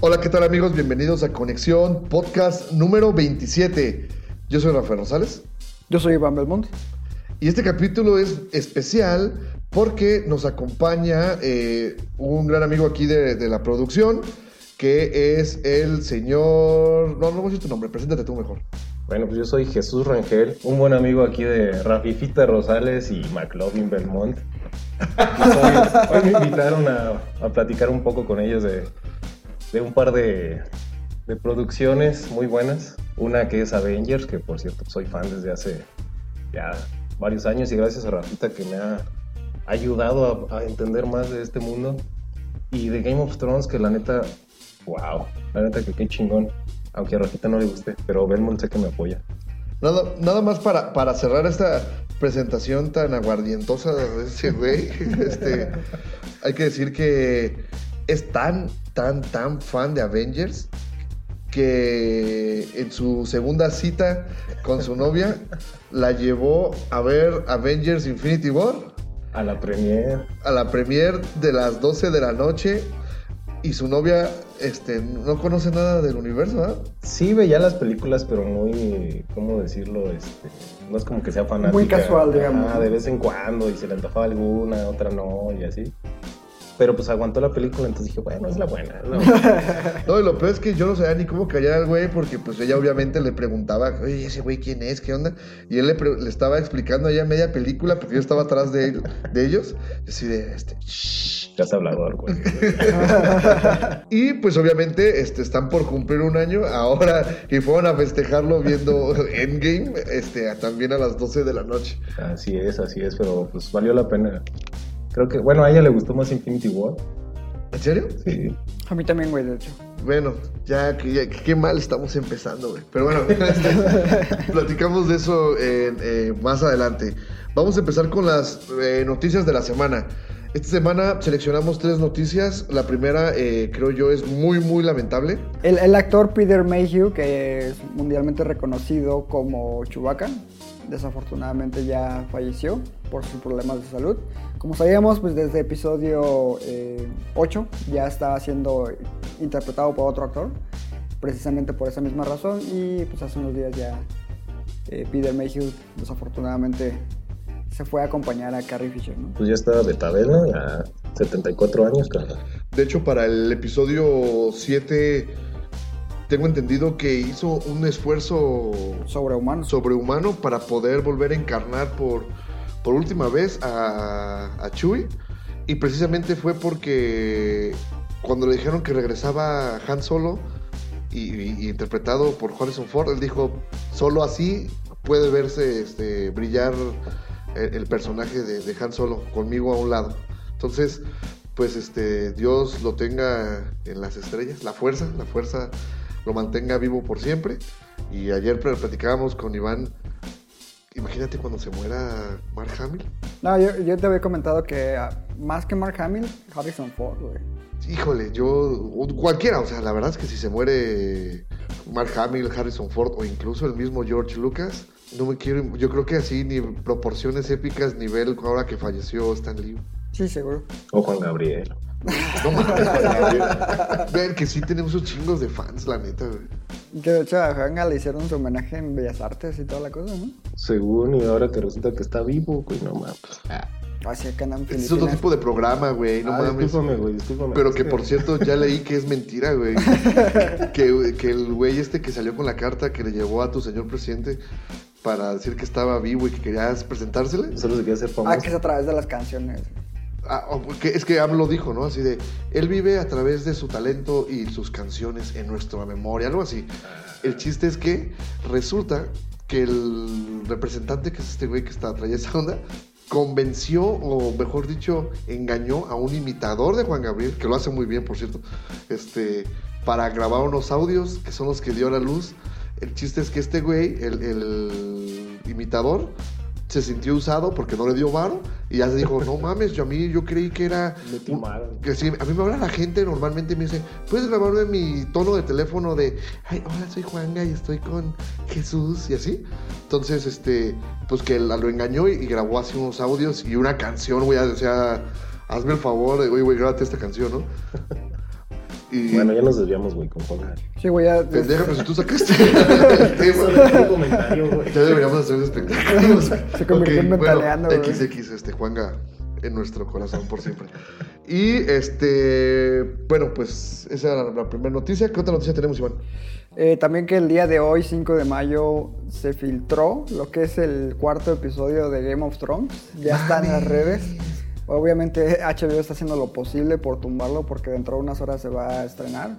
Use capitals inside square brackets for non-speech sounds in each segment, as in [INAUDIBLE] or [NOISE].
Hola, ¿qué tal amigos? Bienvenidos a Conexión Podcast número 27. Yo soy Rafael Rosales Yo soy Iván Belmonte. y este capítulo es especial porque nos acompaña eh, un gran amigo aquí de, de la producción que es el señor... No, no voy a decir tu nombre, preséntate tú mejor. Bueno, pues yo soy Jesús Rangel, un buen amigo aquí de Rafifita Rosales y McLovin Belmont. [LAUGHS] Hoy, hoy me invitaron a, a platicar un poco con ellos de, de un par de, de producciones muy buenas. Una que es Avengers, que por cierto soy fan desde hace ya varios años y gracias a Rafita que me ha ayudado a, a entender más de este mundo. Y de Game of Thrones, que la neta, wow, la neta que qué chingón. Aunque a Rafita no le guste, pero Belmont sé que me apoya. Nada, nada más para, para cerrar esta presentación tan aguardientosa de ese güey. [LAUGHS] Este, hay que decir que es tan, tan, tan fan de Avengers que en su segunda cita con su novia [LAUGHS] la llevó a ver Avengers Infinity War A la premier. a la premier de las 12 de la noche y su novia este, no conoce nada del universo, ¿ah? Sí veía las películas, pero muy, ¿cómo decirlo? Este, no es como que sea fanática. Muy casual, digamos. Ajá, de vez en cuando, y se le antojaba alguna, otra no, y así. Pero pues aguantó la película, entonces dije, bueno, es la buena. [LAUGHS] No, y lo peor es que yo no sabía ni cómo callar al güey, porque pues ella obviamente le preguntaba, oye, ese güey quién es, qué onda, y él le, estaba explicando a ella media película, porque yo estaba atrás de, él- de ellos, así de, este, "Shh". Ya has hablador, güey. [LAUGHS] y pues obviamente este, están por cumplir un año, ahora, y fueron a festejarlo viendo [LAUGHS] Endgame, este, también a las 12 de la noche. Así es, así es, pero pues valió la pena. Creo que, bueno, a ella le gustó más Infinity War. ¿En serio? Sí. A mí también, güey, de hecho. Bueno, ya, que- ya- qué mal estamos empezando, güey. Pero bueno, este, [LAUGHS] platicamos de eso en, eh, más adelante. Vamos a empezar con las eh, noticias de la semana. Esta semana seleccionamos tres noticias. La primera, eh, creo yo, es muy, muy lamentable. El, el actor Peter Mayhew, que es mundialmente reconocido como Chewbacca, desafortunadamente ya falleció por sus problemas de salud. Como sabíamos, pues desde episodio eh, 8 ya estaba siendo interpretado por otro actor, precisamente por esa misma razón. Y pues hace unos días ya eh, Peter Mayhew desafortunadamente se fue a acompañar a Carrie Fisher, ¿no? Pues ya estaba de tabela, ya 74 años, cara. De hecho, para el episodio 7, tengo entendido que hizo un esfuerzo Sobrehumano. sobrehumano para poder volver a encarnar por, por última vez a, a Chewie. Y precisamente fue porque cuando le dijeron que regresaba Han Solo y, y- y interpretado por Harrison Ford, él dijo, solo así puede verse este, brillar el, el personaje de, de Han Solo conmigo a un lado. Entonces, pues este, Dios lo tenga en las estrellas, la fuerza, la fuerza lo mantenga vivo por siempre. Y ayer pl- platicábamos con Iván. Imagínate cuando se muera Mark Hamill. No, yo, yo te había comentado que ah, más que Mark Hamill, Harrison Ford, güey. Híjole, yo. Cualquiera, o sea, la verdad es que si se muere Mark Hamill, Harrison Ford o incluso el mismo George Lucas, no me quiero. Yo creo que así, ni proporciones épicas, nivel ahora que falleció Stan Lee. Sí, seguro. O Juan Gabriel. [LAUGHS] No mames. Ver que sí tenemos esos chingos de fans, la neta, güey. Y que de hecho a Juanga le hicieron su homenaje en Bellas Artes y toda la cosa, ¿no? Según, y ahora que resulta que está vivo, güey, no mames. En Es otro tipo de programa, güey, no ah, mames. discúlpame, güey, discúlpame. Pero que por cierto, ya leí que es mentira, güey. [LAUGHS] que, que el güey este que salió con la carta que le llevó a tu señor presidente para decir que estaba vivo y que querías presentársele. Solo se quiere hacer famoso. Ah, que es a través de las canciones. Ah, es que AMLO dijo, ¿no? Así de, él vive a través de su talento y sus canciones en nuestra memoria, algo así. El chiste es que resulta que el representante, que es este güey que está trae esa onda, convenció, o mejor dicho, engañó a un imitador de Juan Gabriel, que lo hace muy bien, por cierto, este, para grabar unos audios que son los que dio a la luz. El chiste es que este güey, el, el imitador, se sintió usado porque no le dio varo y ya se dijo, no mames, yo a mí yo creí que era... Me timaron. Que sí, a mí me habla la gente normalmente y me dice, ¿puedes grabarme mi tono de teléfono de, ay, hola, soy Juanga y estoy con Jesús y así? Entonces, este, pues que lo engañó y, y grabó así unos audios y una canción, güey, o sea, hazme el favor, oye, güey, grábate esta canción, ¿no? Y, Bueno, ya nos desviamos, güey, con Juan. Sí, güey, ya. pendeja, pero si tú sacaste [LAUGHS] el tema. Un comentario, güey. Ya deberíamos hacer un espectáculo. [LAUGHS] Se convirtió en Ok, Ventaneando, bueno, güey. XX, este, Juanga en nuestro corazón por siempre. Y este, bueno, pues esa era la, la primera noticia. ¿Qué otra noticia tenemos, Iván? Eh, también que el día de hoy, 5 de mayo, se filtró lo que es el cuarto episodio de Game of Thrones. Ya está en las redes. Obviamente [LAUGHS] HBO está haciendo lo posible por tumbarlo porque dentro de unas horas se va a estrenar.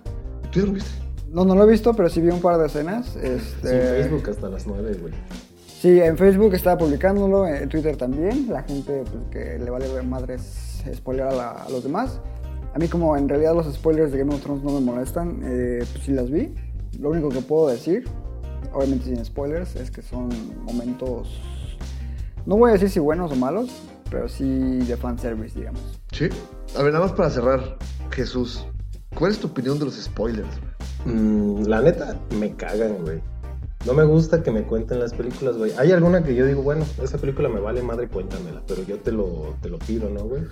¿Tú ya lo viste? No, no lo he visto, pero sí vi un par de escenas. Sí, Este, Facebook hasta las 9, güey. Sí, en Facebook estaba publicándolo, en Twitter también. La gente pues, que le vale madres spoiler a, la- a los demás. A mí como en realidad los spoilers de Game of Thrones no me molestan, eh, pues sí las vi. Lo único que puedo decir, obviamente sin spoilers, es que son momentos, no voy a decir si buenos o malos, pero sí de fanservice, digamos. Sí. A ver, nada más para cerrar, Jesús. ¿Cuál es tu opinión de los spoilers? Mm, la neta, me cagan, güey. No me gusta que me cuenten las películas, güey. Hay alguna que yo digo, bueno, esa película me vale madre, cuéntamela. Pero yo te lo, te lo pido, ¿no, güey?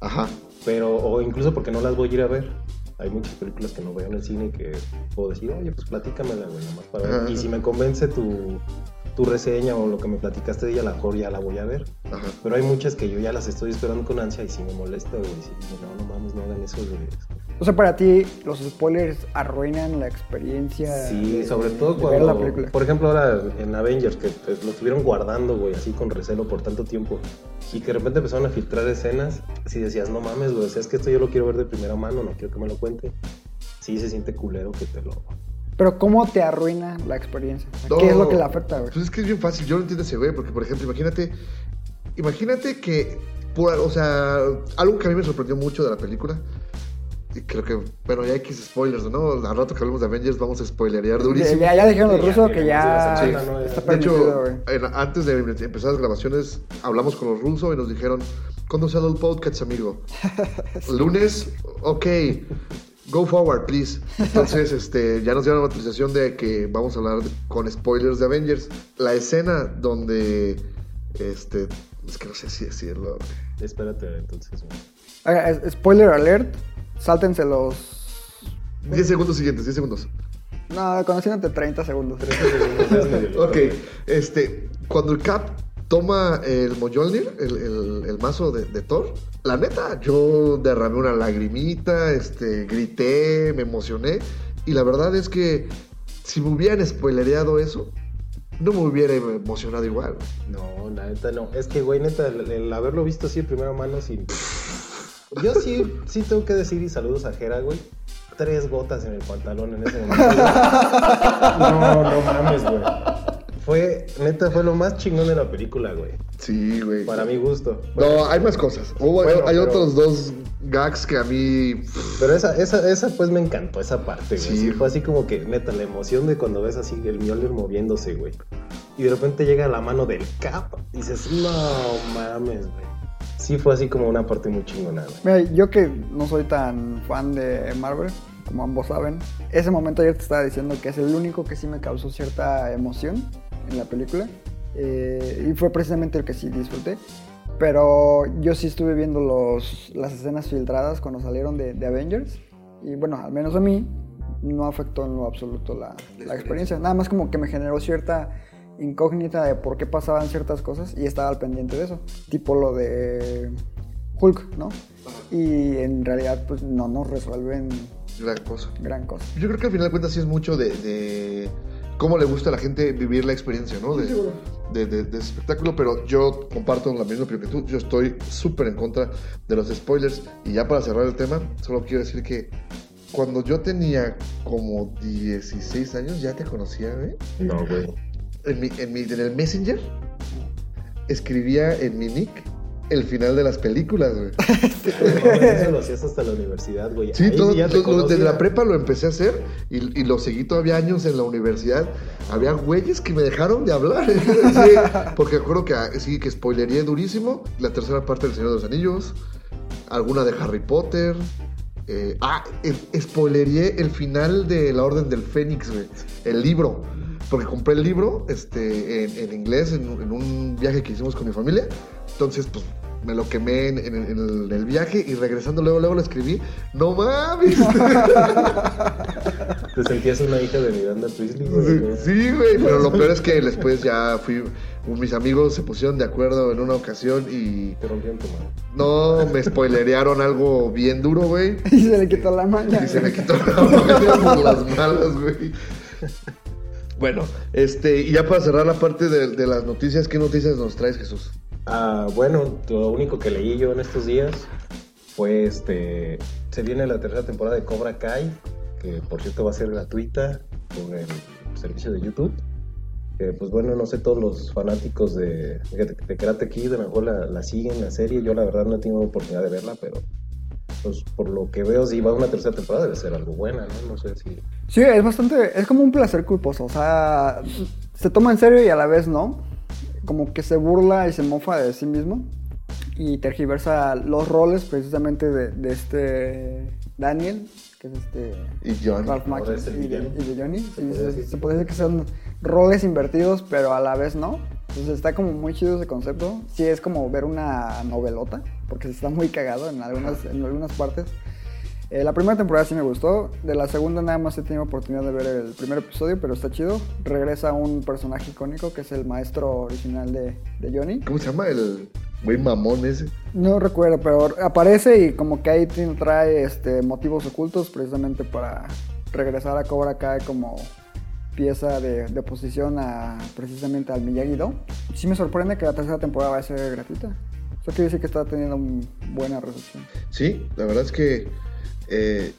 Ajá. Pero, o incluso porque no las voy a ir a ver. Hay muchas películas que no veo en el cine y que puedo decir, oye, pues platícamela, güey, nomás para ver. Ajá. Y si me convence tu, tu reseña o lo que me platicaste de ella, a lo mejor ya la voy a ver. Ajá. Pero hay muchas que yo ya las estoy esperando con ansia y sí me molesta, güey. Digo, no, no mames, no hagan eso, güey. O sea, para ti los spoilers arruinan la experiencia. Sí, de- sobre todo de ver la cuando, por ejemplo, ahora en Avengers, que pues, lo estuvieron guardando, güey, así con recelo por tanto tiempo, y que de repente empezaron a filtrar escenas, si decías, no mames, güey, o sea, es que esto yo lo quiero ver de primera mano, no quiero que me lo cuente. Sí, se siente culero que te lo... Pero ¿cómo te arruina la experiencia? O sea, ¿Qué es lo que le afecta, güey? Pues es que es bien fácil, yo lo entiendo ese güey, porque por ejemplo, imagínate, imagínate que, por, o sea, algo que a mí me sorprendió mucho de la película, y creo que, bueno, ya X spoilers, ¿no? Al rato que hablemos de Avengers vamos a spoilerear durísimo. Ya, ya dijeron los Sí, ya rusos que ya ¿no? está De hecho, en- antes de empezar las grabaciones, hablamos con los rusos y nos dijeron, ¿cuándo sale el podcast, amigo? [LAUGHS] Lunes, ok, go forward, please. Entonces, [LAUGHS] este, ya nos dieron la autorización de que vamos a hablar de- con spoilers de Avengers. La escena donde, este, es que no sé si decirlo. Espérate, entonces, es- spoiler alert, sáltense los... 10 segundos siguientes, 10 segundos. No, conociéndote 30 segundos. [LAUGHS] Ok, este, cuando el Cap toma el Mjolnir, el, el- el mazo de, de Thor, la neta, yo derramé una lagrimita, este, grité, me emocioné, y la verdad es que si me hubieran spoilereado eso, no me hubiera emocionado igual. No, la neta no. Es que, güey, neta, el, el haberlo visto así de primera mano sin... Yo sí, sí tengo que decir, y saludos a Jera, güey, tres gotas en el pantalón en ese momento. güey. [LAUGHS] No, no mames, güey. Fue, neta, fue lo más chingón de la película, güey. Sí, güey. Para mi gusto. No, hay más cosas. Hubo- Bueno, hay pero- otros dos gags que a mí... Pero esa, esa, esa pues me encantó, esa parte, güey. Sí. Sí, fue así como que, neta, la emoción de cuando ves así el Mjolnir moviéndose, güey. Y de repente llega la mano del Cap y dices, no mames, güey. Sí fue así como una parte muy chingona, güey. Mira, yo que no soy tan fan de Marvel, como ambos saben, ese momento ayer te estaba diciendo que es el único que sí me causó cierta emoción en la película. eh, y fue precisamente el que sí disfruté. Pero yo sí estuve viendo los, las escenas filtradas cuando salieron de, de Avengers. Y bueno, al menos a mí no afectó en lo absoluto la, la experiencia. Nada más como que me generó cierta incógnita de por qué pasaban ciertas cosas y estaba al pendiente de eso. Tipo lo de Hulk, ¿no? Y en realidad pues no nos resuelven Gran cosa. gran cosa. Yo creo que al final de cuentas sí es mucho de, de cómo le gusta a la gente vivir la experiencia, ¿no? De, de, de- de ese espectáculo, pero yo comparto la misma opinión que tú. Yo estoy súper en contra de los spoilers. Y ya para cerrar el tema, solo quiero decir que cuando yo tenía como 16 años, ya te conocía, ¿eh? No, güey. En, mi, en, mi- en el Messenger escribía en mi nick el final de las películas, güey. Eso lo hacías hasta la universidad, güey. Sí, todo, todo- desde la prepa lo empecé a hacer y, y lo seguí todavía años en la universidad. Había güeyes que me dejaron de hablar. [LAUGHS] Sí, porque recuerdo que ah, sí, que spoilería durísimo. La tercera parte del Señor de los Anillos. Alguna de Harry Potter. eh, ah, eh, spoilería el final de La Orden del Fénix, güey. El libro. Porque compré el libro este, en, en inglés en, en un viaje que hicimos con mi familia. Entonces, pues me lo quemé en, en- en el, en el viaje y regresando luego, luego lo escribí. ¡No mames! [LAUGHS] Te sentías una hija de Miranda Priestley, güey. Sí, güey, pero lo peor es que después ya fui. Mis amigos se pusieron de acuerdo en una ocasión y Te rompieron tu mano. no me spoilerearon algo bien duro, güey. [LAUGHS] Y se le quitó la maña. Y se me quitó la mano [LAUGHS] por las malas, güey. Bueno, este, y ya para cerrar la parte de, de las noticias, ¿qué noticias nos traes, Jesús? Ah, bueno, lo único que leí yo en estos días fue este. Se viene la tercera temporada de Cobra Kai, que por cierto va a ser gratuita por el servicio de YouTube. Que, pues bueno, no sé, todos los fanáticos de, de, de Karate Kid a lo mejor la, la siguen, la serie. Yo la verdad no he tenido oportunidad de verla, pero pues por lo que veo, si va a una tercera temporada debe ser algo buena, ¿no? No sé si. Sí, es bastante, es como un placer culposo, o sea, se toma en serio y a la vez no, como que se burla y se mofa de sí mismo y tergiversa los roles precisamente de, de este Daniel, que es este Y John. Ralph Macchio y, de, y de Johnny. Se Y se, se puede decir que son roles invertidos, pero a la vez no. Entonces está como muy chido ese concepto. Sí, es como ver una novelota, porque está muy cagado en algunas, en algunas partes. Eh, la primera temporada sí me gustó. De la segunda nada más he tenido oportunidad de ver el primer episodio, pero está chido. Regresa un personaje icónico que es el maestro original de, de Johnny. ¿Cómo se llama el güey mamón ese? No recuerdo, pero aparece y como que ahí trae este, motivos ocultos precisamente para regresar a Cobra Kai como pieza de, de oposición a precisamente al Miyagi-Do. Sí me sorprende que la tercera temporada va a ser gratuita. Eso quiere decir que está teniendo un- buena recepción. Sí, la verdad es que eh,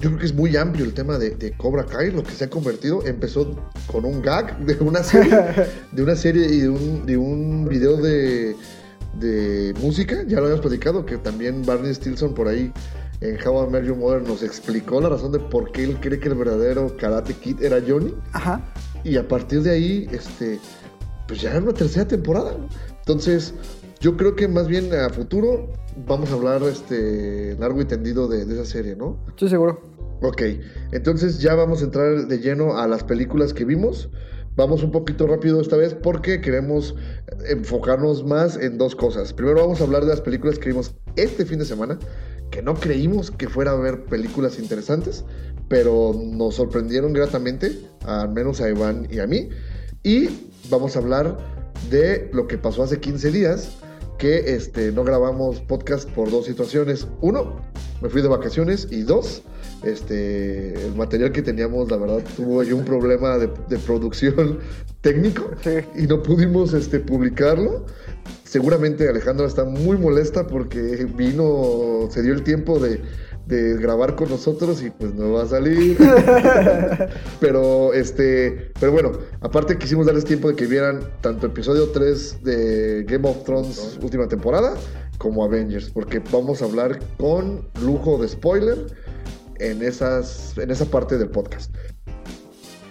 yo creo que es muy amplio el tema de, de Cobra Kai, lo que se ha convertido. Empezó con un gag de una serie, [LAUGHS] de una serie y de un, de un video de, de música, ya lo habíamos platicado, que también Barney Stilson por ahí en How I Met Your Mother nos explicó la razón de por qué él cree que el verdadero Karate Kid era Johnny. Ajá. Y a partir de ahí, este, pues ya era una tercera temporada. ¿no? Entonces, yo creo que más bien a futuro vamos a hablar este, largo y tendido de, de esa serie, ¿no? Estoy seguro. Ok, entonces ya vamos a entrar de lleno a las películas que vimos. Vamos un poquito rápido esta vez porque queremos enfocarnos más en dos cosas. Primero vamos a hablar de las películas que vimos este fin de semana, que no creímos que fuera a haber películas interesantes, pero nos sorprendieron gratamente, al menos a Iván y a mí. Y vamos a hablar de lo que pasó hace 15 días, que este, no grabamos podcast por dos situaciones. Uno, me fui de vacaciones y dos, este, el material que teníamos, la verdad, tuvo ahí un problema de, de producción [LAUGHS] técnico Sí. y no pudimos este, publicarlo. Seguramente Alejandra está muy molesta porque vino, se dio el tiempo de, de grabar con nosotros y pues no va a salir. [LAUGHS] pero este, pero bueno, aparte quisimos darles tiempo de que vieran tanto episodio 3 de Game of Thrones última temporada como Avengers, porque vamos a hablar con lujo de spoiler en esas en esa parte del podcast.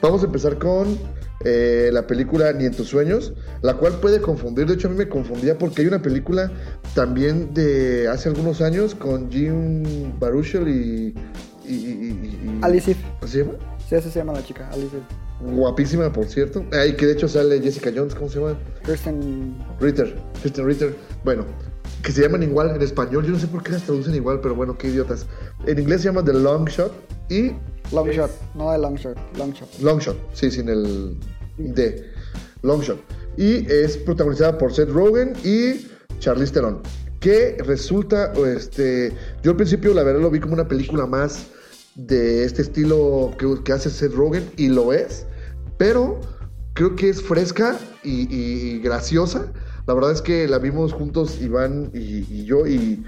Vamos a empezar con eh, la película Ni en tus sueños, la cual puede confundir. De hecho, a mí me confundía porque hay una película también de hace algunos años con Jim Baruchel y. y, y- y- y- Alice. ¿Cómo se llama? Sí, así se llama la chica, Alice. Guapísima, por cierto. Ay, que de hecho sale Jessica Jones, ¿cómo se llama? Kristen Ritter. Kristen Ritter. Bueno, que se llaman igual en español. Yo no sé por qué las traducen igual, pero bueno, qué idiotas. En inglés se llama The Long Shot y Long Shot, no de Long Shot, Long Shot. Long Shot, sí, sin el D. Long Shot. Y es protagonizada por Seth Rogen y Charlize Theron. Que resulta, este, yo al principio la verdad lo vi como una película más de este estilo que, que hace Seth Rogen y lo es, pero creo que es fresca y graciosa. La verdad es que la vimos juntos Iván y, y yo y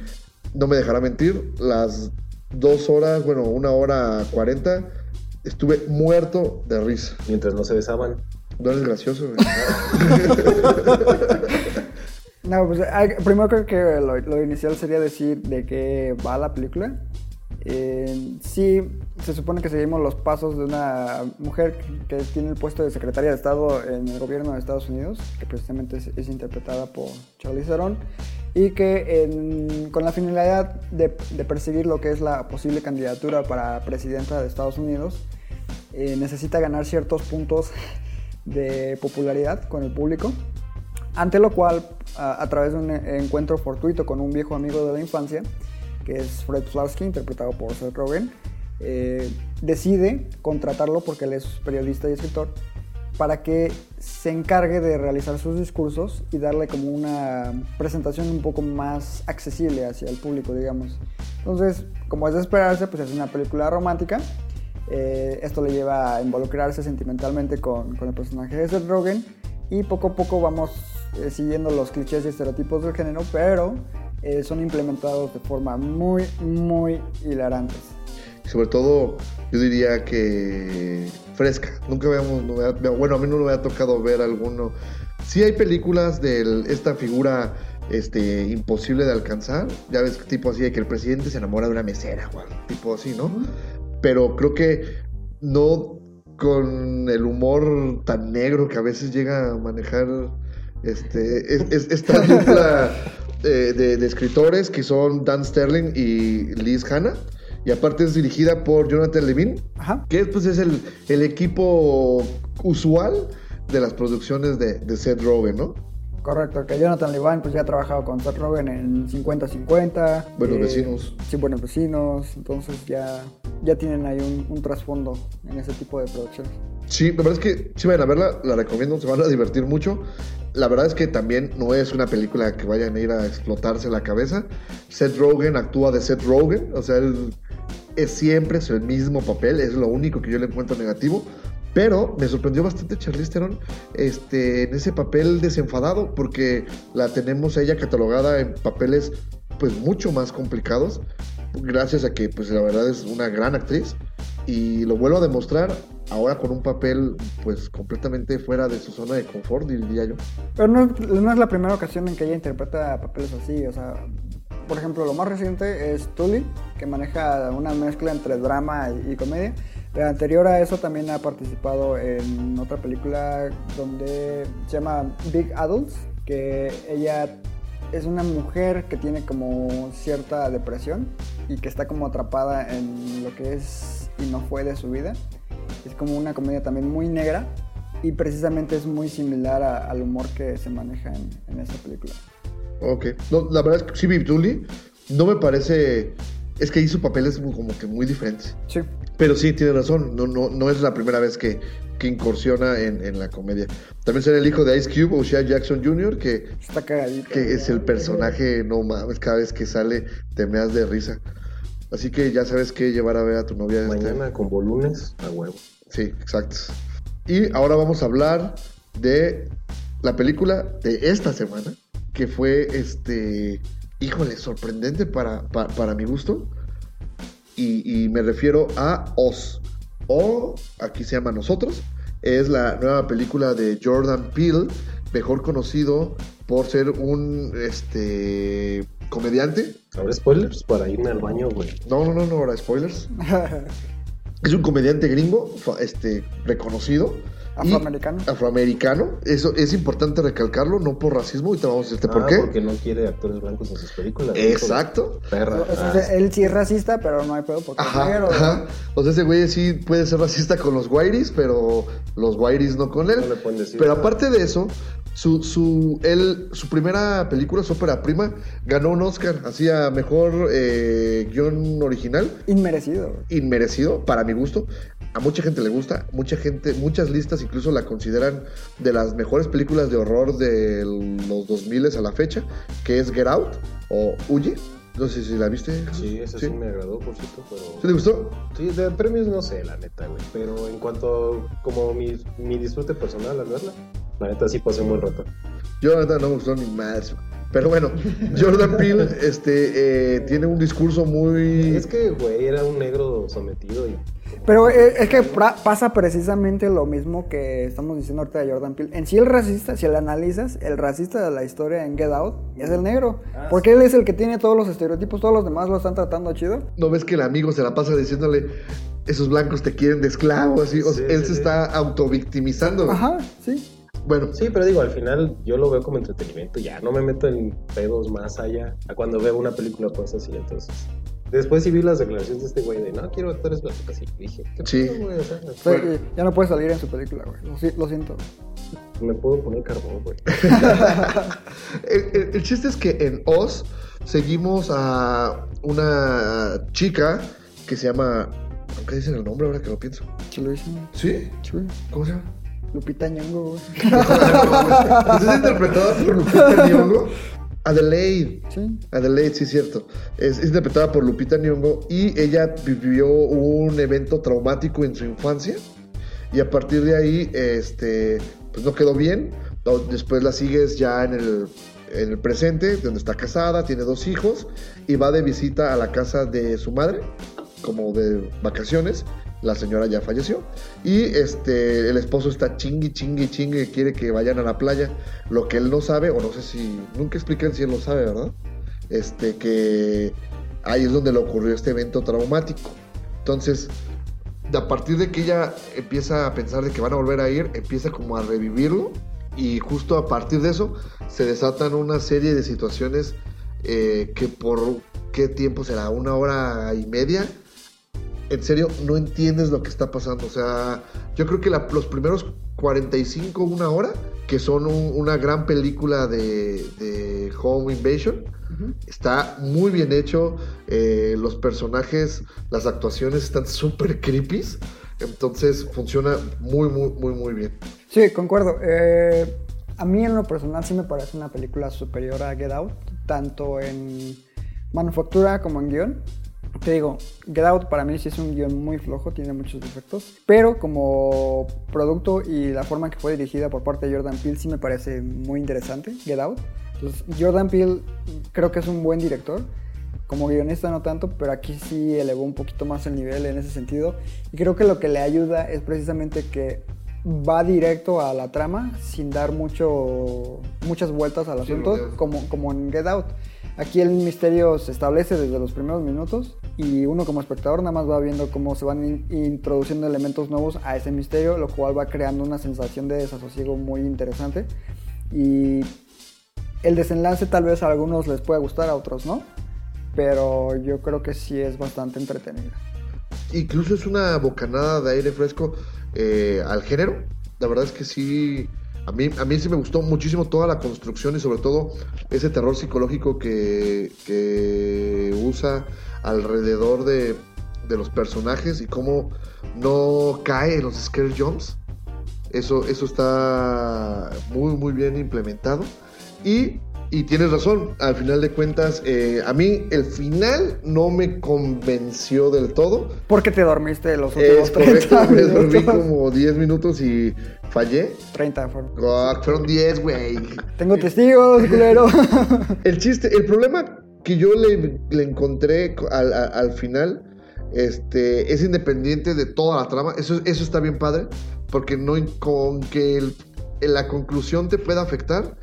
no me dejará mentir, las dos horas, bueno, una hora cuarenta, estuve muerto de risa. Mientras no se besaban. No eres gracioso, güey. [LAUGHS] No, pues primero creo que lo, lo inicial sería decir de qué va la película. Eh, sí, se supone que seguimos los pasos de una mujer que tiene el puesto de secretaria de Estado en el gobierno de Estados Unidos, que precisamente es, interpretada por Charlize Theron, y que con la finalidad de, de perseguir lo que es la posible candidatura para presidenta de Estados Unidos, eh, necesita ganar ciertos puntos de popularidad con el público. Ante lo cual, a, a través de un e- encuentro fortuito con un viejo amigo de la infancia, que es Fred Flarsky, interpretado por Seth Rogen, eh, decide contratarlo porque él es periodista y escritor para que se encargue de realizar sus discursos y darle como una presentación un poco más accesible hacia el público, digamos. Entonces, como es de esperarse, pues es una película romántica. Eh, esto le lleva a involucrarse sentimentalmente con, con el personaje de Seth Rogen y poco a poco vamos eh, siguiendo los clichés y estereotipos del género, pero eh, son implementados de forma muy, muy hilarantes. Sobre todo, yo diría que fresca. Nunca habíamos, no me bueno, a mí no me ha tocado ver alguno. Sí hay películas de esta figura este, imposible de alcanzar. Ya ves, tipo así de que el presidente se enamora de una mesera, o algo, tipo así, ¿no? Pero creo que no con el humor tan negro que a veces llega a manejar este, es- es- esta [LAUGHS] dupla eh, de, de escritores que son Dan Sterling y Liz Hanna. Y aparte es dirigida por Jonathan Levine, Ajá. que pues es el, el equipo usual de las producciones de, de Seth Rogen, ¿no? Correcto, que Jonathan Levine pues ya ha trabajado con Seth Rogen en 50-50. Buenos Vecinos. Sí, Buenos Vecinos. Entonces ya, ya tienen ahí un, un trasfondo en ese tipo de producciones. Sí, la verdad es que si vayan a verla, la recomiendo, se van a divertir mucho. La verdad es que también no es una película que vayan a ir a explotarse la cabeza. Seth Rogen actúa de Seth Rogen, o sea, él es siempre es el mismo papel, es lo único que yo le encuentro negativo. Pero me sorprendió bastante Charlize Theron este, en ese papel desenfadado, porque la tenemos ella catalogada en papeles pues mucho más complicados, gracias a que pues la verdad es una gran actriz y lo vuelvo a demostrar ahora con un papel pues completamente fuera de su zona de confort, diría yo. Pero no, no es la primera ocasión en que ella interpreta papeles así. O sea, por ejemplo, lo más reciente es Tully, que maneja una mezcla entre drama y, y comedia. Pero anterior a eso también ha participado en otra película donde se llama Big Adults, que ella es una mujer que tiene como cierta depresión y que está como atrapada en lo que es y no fue de su vida. Es como una comedia también muy negra y precisamente es muy similar al humor que se maneja en, en esta película. Ok. La verdad es que sí, Viv Tully no me parece... Es que ahí su papel es muy- como que muy diferente. Sí. Pero sí, tiene razón. No, no, no es la primera vez que, que incursiona en, en la comedia. También será el hijo de Ice Cube, O'Shea Jackson Jr., que, Está cagadito. que es el personaje, no mames, cada vez que sale te meas de risa. Así que ya sabes qué llevar a ver a tu novia. este- Mañana con volunes a huevo. Sí, exacto. Y ahora vamos a hablar de la película de esta semana, que fue, este, híjole, sorprendente para, pa- para, mi gusto. Y, y me refiero a Oz. O, aquí se llama Nosotros. Es la nueva película de Jordan Peele, mejor conocido por ser un, este, comediante. ¿Habrá spoilers para irme al baño, güey? No, no, no, no, ahora spoilers. [LAUGHS] Es un comediante gringo, fa- este, reconocido. Y Afroamericano. Afroamericano. Eso es importante recalcarlo, no por racismo, y te vamos a decirte por Ah, qué. porque no quiere actores blancos en sus películas. Exacto. Perra. Ah, él sí es racista, pero no hay pedo porque es Ajá, negro. ajá. O sea, ese güey sí puede ser racista con los whiteys, pero los whiteys no con él. No le pueden decir pero nada. aparte de eso, su, su, él, su primera película, su ópera prima, ganó un Oscar, hacía mejor eh, guion original. Inmerecido. inmerecido, para mi gusto. A mucha gente le gusta, mucha gente, muchas listas incluso la consideran de las mejores películas de horror de los 2000 a la fecha, que es Get Out o Huye. No sé si la viste. Sí, ese sí. me agradó, por cierto, pero... ¿Sí te gustó? Sí, de premios no sé, la neta, güey. Pero en cuanto como mi, mi disfrute personal al verla, la neta sí pasé un buen rato. Yo la verdad no me gustó ni más. Pero bueno, Jordan Peele este, eh, tiene un discurso muy... Es que, güey, era un negro sometido y... Pero eh, es que pasa precisamente lo mismo que estamos diciendo ahorita de Jordan Peele. En sí el racista, si lo analizas, el racista de la historia en Get Out es el negro. Porque él es el que tiene todos los estereotipos, todos los demás lo están tratando chido. ¿No ves que el amigo se la pasa diciéndole, esos blancos te quieren de esclavo? Así, o sea, Sí, él sí, se sí. está autovictimizando. Ajá, sí. Bueno, Sí, pero digo, al final yo lo veo como entretenimiento, ya no me meto en pedos más allá a cuando veo una película pues así, entonces. Después sí vi las declaraciones de este güey de, no, quiero actores blancos, así, dije, ¿qué Sí. pedo, güey? O sea, O sea, que ya no puede salir en su película, güey. Lo, si- lo siento. me puedo poner carbón, güey. [LAUGHS] [LAUGHS] el, el- el chiste es que en Oz seguimos a una chica que se llama... ¿Qué dicen el nombre ahora que lo pienso? ¿Sí? Sí. ¿Cómo se llama? Lupita Nyong'o, [LAUGHS] güey. Es interpretada por Lupita Nyong'o. Adelaide. Sí. Adelaide, sí, cierto. Es, es interpretada por Lupita Nyong'o y ella vivió un evento traumático en su infancia y a partir de ahí, este, pues no quedó bien. Después la sigues ya en el, en el presente, donde está casada, tiene dos hijos y va de visita a la casa de su madre, como de vacaciones. La señora ya falleció y este el esposo está chingui chingui chingue quiere que vayan a la playa. Lo que él no sabe o no sé si nunca explican si él lo sabe, ¿verdad? Este que ahí es donde le ocurrió este evento traumático. Entonces, a partir de que ella empieza a pensar de que van a volver a ir, empieza como a revivirlo y justo a partir de eso se desatan una serie de situaciones eh, que por qué tiempo será, una hora y media, en serio no entiendes lo que está pasando. O sea, yo creo que la- los primeros 45, una hora, que son un- una gran película de, de Home Invasion, está muy bien hecho. eh, los personajes, las actuaciones están súper creepy. Entonces funciona muy, muy, muy, muy bien. Sí, concuerdo. Eh, a mí en lo personal sí me parece una película superior a Get Out, tanto en manufactura como en guion. Te digo, Get Out para mí sí es un guion muy flojo, tiene muchos defectos, pero como producto y la forma en que fue dirigida por parte de Jordan Peele sí me parece muy interesante, Get Out. Entonces, Jordan Peele creo que es un buen director, como guionista no tanto, pero aquí sí elevó un poquito más el nivel en ese sentido. Y creo que lo que le ayuda es precisamente que va directo a la trama sin dar mucho, muchas vueltas al asunto, como, como en Get Out. Aquí el misterio se establece desde los primeros minutos y uno como espectador nada más va viendo cómo se van in- introduciendo elementos nuevos a ese misterio, lo cual va creando una sensación de desasosiego muy interesante. Y el desenlace tal vez a algunos les pueda gustar, a otros no, pero yo creo que sí es bastante entretenida. Incluso es una bocanada de aire fresco eh, al género. La verdad es que sí. A mí, a mí sí me gustó muchísimo toda la construcción y sobre todo ese terror psicológico que, que usa alrededor de, de los personajes y cómo no cae en los scare jumps. Eso, eso está muy, muy bien implementado. Y, y tienes razón, al final de cuentas, eh, a mí el final no me convenció del todo. Porque te dormiste los últimos Es correcto, 30 me dormí minutos. como 10 minutos y fallé. 30 fueron. Ah, fueron 10, güey. Tengo testigos, culero. [LAUGHS] El chiste, el problema que yo le, le encontré al, a- al final este, es independiente de toda la trama. Eso, eso está bien padre, porque no con que el- la conclusión te pueda afectar,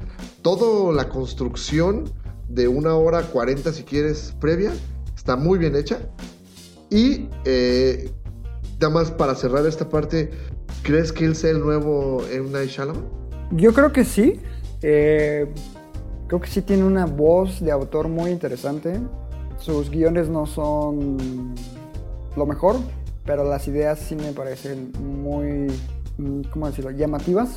toda la construcción de una hora 40, si quieres, previa, está muy bien hecha. Y eh, nada más para cerrar esta parte, ¿crees que él sea el nuevo M. Night Shyamalan? Yo creo que sí. Eh, creo que sí tiene una voz de autor muy interesante. Sus guiones no son lo mejor, pero las ideas sí me parecen muy, mm, ¿cómo decirlo?, llamativas.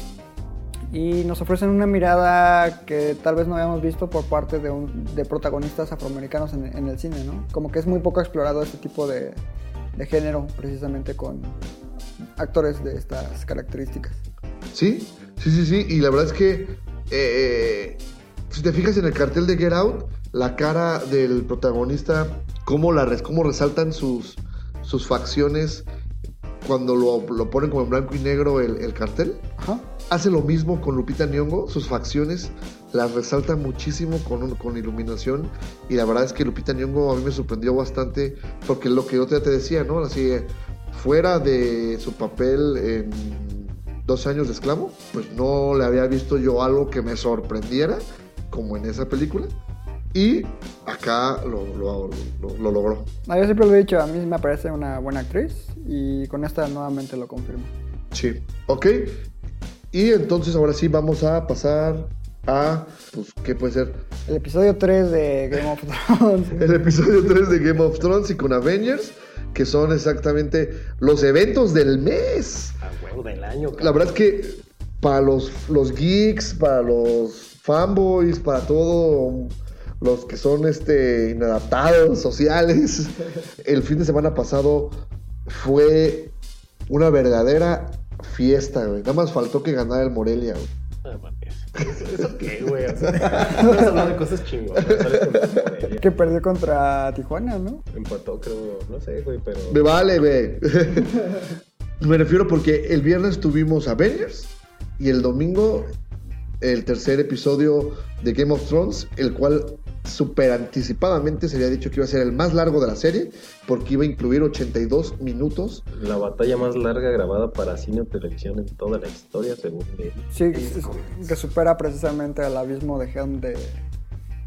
Y nos ofrecen una mirada que tal vez no habíamos visto por parte de, un- de protagonistas afroamericanos en, en el cine, ¿no? Como que es muy poco explorado este tipo de, de género, precisamente con actores de estas características. Sí, sí, sí, sí. Y la verdad es que eh, si te fijas en el cartel de Get Out, la cara del protagonista, cómo, la, cómo resaltan sus, sus facciones cuando lo, lo ponen como en blanco y negro el, el cartel. Ajá. Hace lo mismo con Lupita Nyong'o, sus facciones las resalta muchísimo con, con iluminación y la verdad es que Lupita Nyong'o a mí me sorprendió bastante porque lo que yo te te decía, ¿no? Así, eh, fuera de su papel en Dos años de esclavo, pues no le había visto yo algo que me sorprendiera como en esa película y acá lo, lo- lo- lo logró. No, yo siempre lo he dicho, a mí me parece una buena actriz y con esta nuevamente lo confirmo. Sí, ok. Y entonces ahora sí vamos a pasar a, pues, ¿qué puede ser? El episodio 3 de Game of Thrones. [LAUGHS] El episodio 3 de Game of Thrones y con Avengers, que son exactamente los eventos del mes. A huevo del año, La verdad es que para los, los geeks, para los fanboys, para todos los que son este, inadaptados, sociales, [LAUGHS] el fin de semana pasado fue una verdadera fiesta, güey. Nada más faltó que ganara el Morelia, güey. Ah. [LAUGHS] ¿Eso qué, güey? O sea, [LAUGHS] Estamos hablando de cosas chingonas. que perdió contra Tijuana, ¿no? Empató, creo, no sé, güey, pero. Me vale, ve. [LAUGHS] Me refiero porque el viernes tuvimos Avengers y el domingo el tercer episodio de Game of Thrones, el cual super anticipadamente se había dicho que iba a ser el más largo de la serie porque iba a incluir 82 minutos. La batalla más larga grabada para cine o televisión en toda la historia, según él. Sí, es- que supera precisamente al abismo de Helm de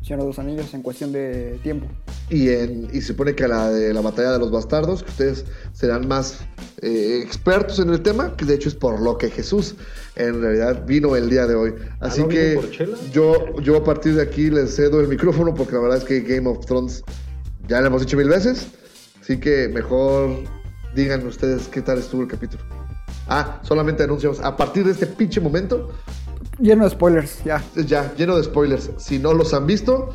Señor de los Anillos en cuestión de tiempo. Y, en, y se supone que la de la batalla de los bastardos, que ustedes serán más eh, expertos en el tema, que de hecho es por lo que Jesús en realidad vino el día de hoy. Así ¿no vino que por chela? yo, yo a partir de aquí les cedo el micrófono porque la verdad es que Game of Thrones ya lo hemos dicho mil veces. Así que mejor digan ustedes qué tal estuvo el capítulo. Ah, solamente anunciamos, a partir de este pinche momento, Lleno de spoilers, ya. ya, lleno de spoilers. Si no los han visto,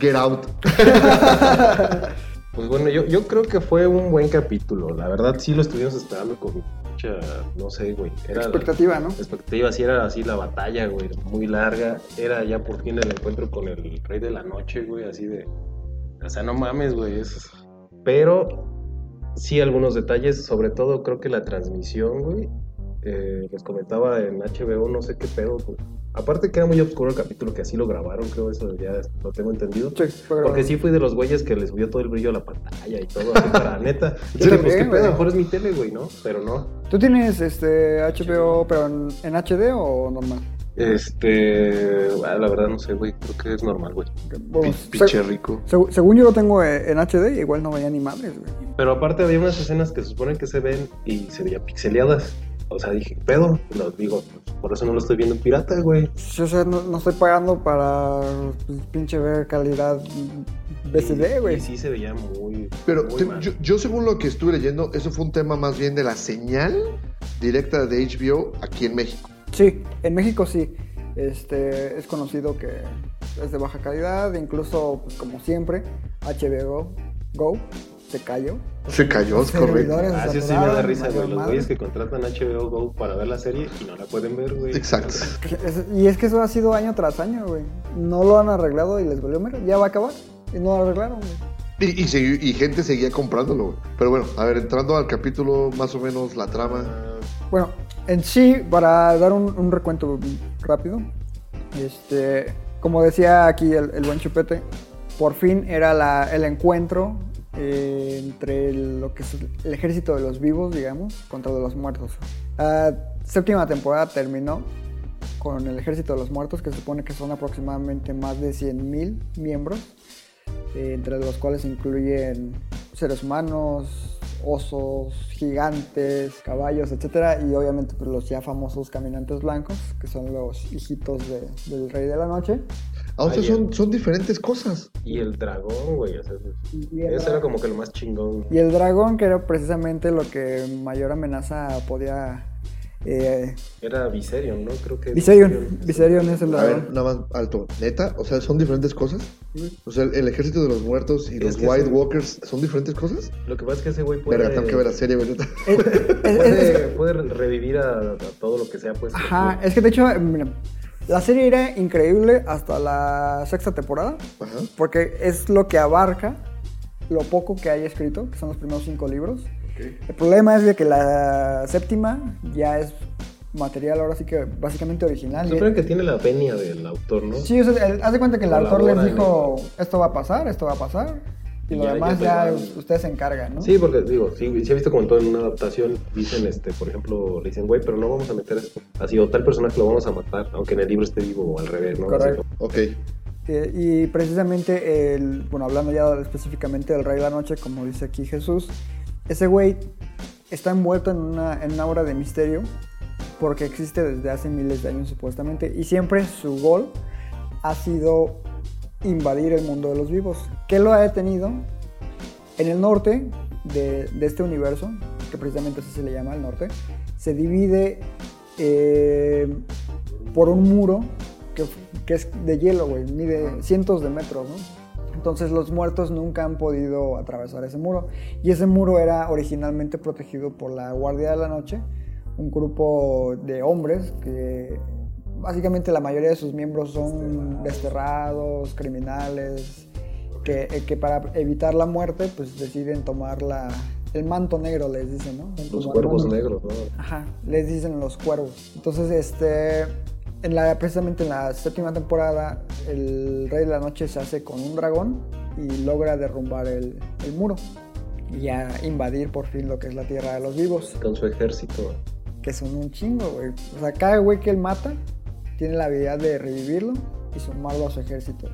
get out. [LAUGHS] Pues bueno, yo, yo creo que fue un buen capítulo. La verdad, sí lo estuvimos esperando con mucha, no sé, güey. Era la- Expectativa, ¿no? expectativa, sí era así la batalla, güey, muy larga. Era ya por fin el encuentro con el rey de la noche, güey, así de... O sea, no mames, güey. es- Pero sí algunos detalles, sobre todo creo que la transmisión, güey. Eh, les comentaba en HBO, no sé qué pedo, güey. Aparte que era muy oscuro el capítulo, que así lo grabaron, creo, eso ya lo tengo entendido. Sí. Porque sí fui de los güeyes que les subió todo el brillo a la pantalla y todo, así para neta. [LAUGHS] Yo Yo pues qué pedo, mejor es mi tele, güey, ¿no? Pero no. ¿Tú tienes este HBO, pero en, en HD o normal? Este, ah, la verdad no sé, güey, creo que es normal, güey. Bueno, se- rico. según yo lo tengo eh, en HD, igual no veía ni madres, güey. Pero aparte había unas escenas que se supone que se ven y se veían pixeleadas. O sea, dije, pedo, lo digo, pues, por eso no lo estoy viendo en pirata, güey. Sí, O sea, no, no estoy pagando para pues, pinche ver calidad BCD, güey. Y sí se veía muy. Pero muy te- mal. yo, yo según lo que estuve leyendo, eso fue un tema más bien de la señal directa de HBO aquí en México. Sí, en México sí. Este, es conocido que es de baja calidad, incluso, pues, como siempre, HBO Go se cayó. Se cayó, es correcto. Ah, sí, sí me da risa, güey. Los güeyes que contratan HBO Go para ver la serie y no la pueden ver, güey. Exacto. Y es que eso ha sido año tras año, güey. No lo han arreglado y les valió mero. Ya va a acabar. Y no lo arreglaron, güey. Y, y, segui- y gente seguía comprándolo. güey. Pero bueno, a ver, entrando al capítulo, más o menos la trama. Bueno, en sí, para dar un, un recuento rápido, este, como decía aquí el, el buen Chupete, por fin era la- el encuentro eh, entre lo que es el ejército de los vivos, digamos, contra los muertos. La séptima temporada terminó con el ejército de los muertos, que se supone que son aproximadamente más de 100.000 miembros, eh, entre los cuales incluyen seres humanos, osos, gigantes, caballos, etcétera, y obviamente pues, los ya famosos caminantes blancos, que son los hijitos de- del rey de la noche. Ah, o sea, son, son diferentes cosas. Y el dragón, güey. O sea, eso era como que lo más chingón. Y el dragón, que era precisamente lo que mayor amenaza podía... eh, Era Viserion, ¿no? Creo que. Viserion, Viserion es el A dragón. ver, nada más alto. ¿Neta? O sea, ¿son diferentes cosas? O sea, el, el ejército de los muertos y los White. Walkers son diferentes cosas. Lo que pasa es que ese güey puede. Verga, tengo que ver la serie, güey. Puede, puede revivir a, a todo lo que sea, pues. Ajá, es que de hecho, mira, la serie era increíble hasta la sexta temporada, Ajá. porque es lo que abarca lo poco que hay escrito, que son los primeros cinco libros. El problema es de que la séptima ya es material ahora sí que básicamente original. Yo creo que tiene la venia del autor, ¿no? Sí, o sea, el- haz de cuenta que el autor les dijo, esto va a pasar, esto va a pasar, y, lo ya demás ya van- ustedes se encargan, ¿no? Sí, porque digo, sí, sí he visto como en todo en una adaptación dicen, este, por ejemplo, le dicen, güey, pero no vamos a meter esto. Así, o tal personaje lo vamos a matar, aunque en el libro esté vivo o al revés, ¿no? Correcto. Así Ok. Eh, y precisamente, el, bueno, hablando ya específicamente del Rey de la Noche, como dice aquí Jesús, ese güey está envuelto en una, en una obra de misterio porque existe desde hace miles de años supuestamente y siempre su gol ha sido invadir el mundo de los vivos. ¿Qué lo ha detenido? En el norte de, de este universo, que precisamente así se le llama el norte, se divide eh, por un muro que, que es de hielo, güey, mide cientos de metros, ¿no? Entonces los muertos nunca han podido atravesar ese muro. Y ese muro era originalmente protegido por la Guardia de la Noche, un grupo de hombres que básicamente la mayoría de sus miembros son desterrados, criminales, que, eh, que para evitar la muerte pues deciden tomar la, el manto negro, les dicen, ¿no? Los cuervos negros, ¿no? Ajá, les dicen los cuervos. Entonces, este, en la, precisamente en la séptima temporada, el Rey de la Noche se hace con un dragón y logra derrumbar el, el muro y ya invadir por fin lo que es la Tierra de los Vivos, Con su ejército. que son un chingo, güey. O sea, cada güey que él mata tiene la habilidad de revivirlo y sumarlo a su ejército.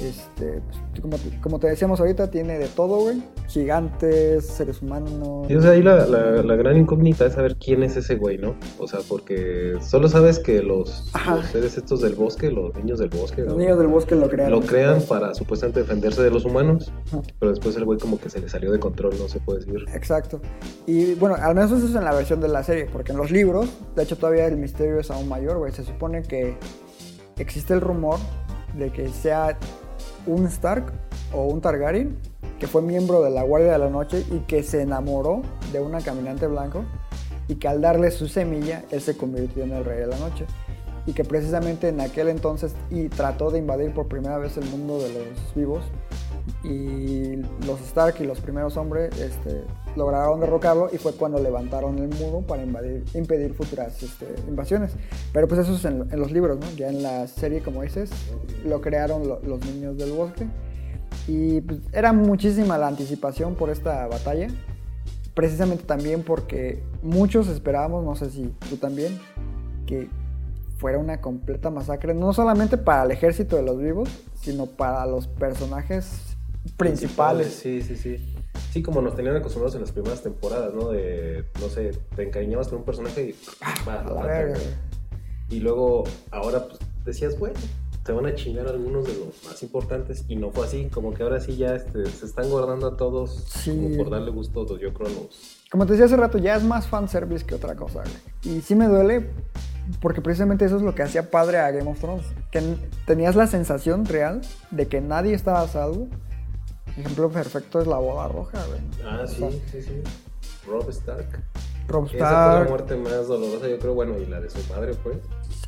Este, pues, como, te, como te decíamos ahorita, tiene de todo, güey. Gigantes, seres humanos. Y o sea, ahí la, la, la gran incógnita es saber quién es ese güey, ¿no? O sea, porque solo sabes que los, seres estos del bosque, los niños del bosque, Los ¿no? niños del bosque lo crearon. lo crean para supuestamente defenderse de los humanos, Ajá. pero después el güey como que se le salió de control, no se puede decir. Exacto. Y bueno, al menos eso es en la versión de la serie, porque en los libros, de hecho todavía el misterio es aún mayor, güey. Se supone que existe el rumor de que sea un Stark o un Targaryen que fue miembro de la Guardia de la Noche y que se enamoró de una caminante blanco y que al darle su semilla él se convirtió en el Rey de la Noche. Y que precisamente en aquel entonces y trató de invadir por primera vez el mundo de los vivos y los Stark y los primeros hombres este, lograron derrocarlo y fue cuando levantaron el muro para impedir futuras este, invasiones. Pero pues eso es en, los libros. Ya en la serie, como dices, lo crearon lo- los niños del bosque y pues, era muchísima la anticipación por esta batalla. Precisamente también porque muchos esperábamos, no sé si tú también, que fuera una completa masacre, no solamente para el ejército de los vivos, sino para los personajes principales. Sí, sí, sí. Sí, como nos tenían acostumbrados en las primeras temporadas, ¿no? De, no sé, te encariñabas con un personaje y A lo la güey. Y luego, ahora, pues, decías, bueno, te van a chingar algunos de los más importantes. Y no fue así, como que ahora sí ya este, se están guardando a todos Sí. como por darle gusto, yo creo, a los... Como te decía hace rato, ya es más fanservice que otra cosa. Y sí me duele porque precisamente eso es lo que hacía padre a Game of Thrones. Que tenías la sensación real de que nadie estaba a salvo. Ejemplo perfecto es la boda roja, güey. Ah, sí, O sea, sí, sí. Rob Stark. Robb Esa fue la Stark. muerte más dolorosa, yo creo, bueno, y la de su madre, pues.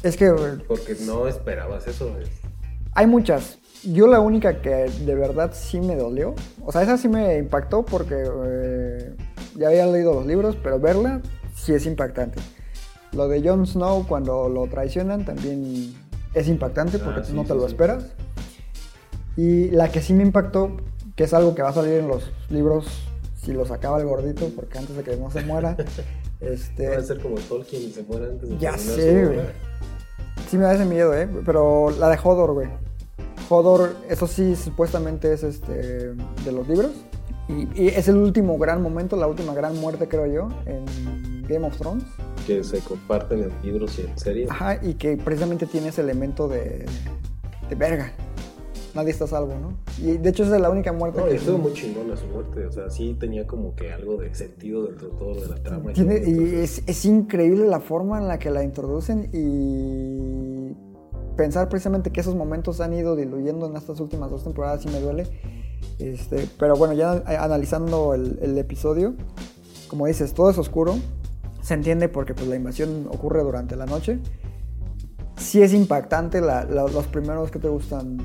Es que güey, Porque no esperabas eso. es- hay muchas. Yo la única que de verdad sí me dolió. O sea, esa sí me impactó porque eh, ya había leído los libros, pero verla sí es impactante. Lo de Jon Snow cuando lo traicionan también es impactante porque Ah, sí, no te sí, lo sí. esperas. Y la que sí me impactó, que es algo que va a salir en los libros si lo sacaba el gordito, porque antes de que no se muera, [LAUGHS] este, Va a ser como Tolkien y se muere antes de Ya terminar sé, güey. Sí me da ese miedo, ¿eh? Pero la de Hodor, güey. Hodor, eso sí, supuestamente es este de los libros. Y, y es el último gran momento, la última gran muerte, creo yo, en Game of Thrones. Que se comparten en libros y en series. Ajá, y que precisamente tiene ese elemento de, de verga. Nadie está a salvo, ¿no? Y de hecho esa es la única muerte No, que... estuvo muy chingona su muerte. O sea, sí tenía como que algo de sentido dentro de todo de la trama. y todo, es, es increíble la forma en la que la introducen y pensar precisamente que esos momentos han ido diluyendo en estas últimas dos temporadas sí me duele. Este, pero bueno, ya a- analizando el, el episodio, como dices, todo es oscuro. Se entiende porque pues, la invasión ocurre durante la noche. Sí es impactante la- la- los primeros que te gustan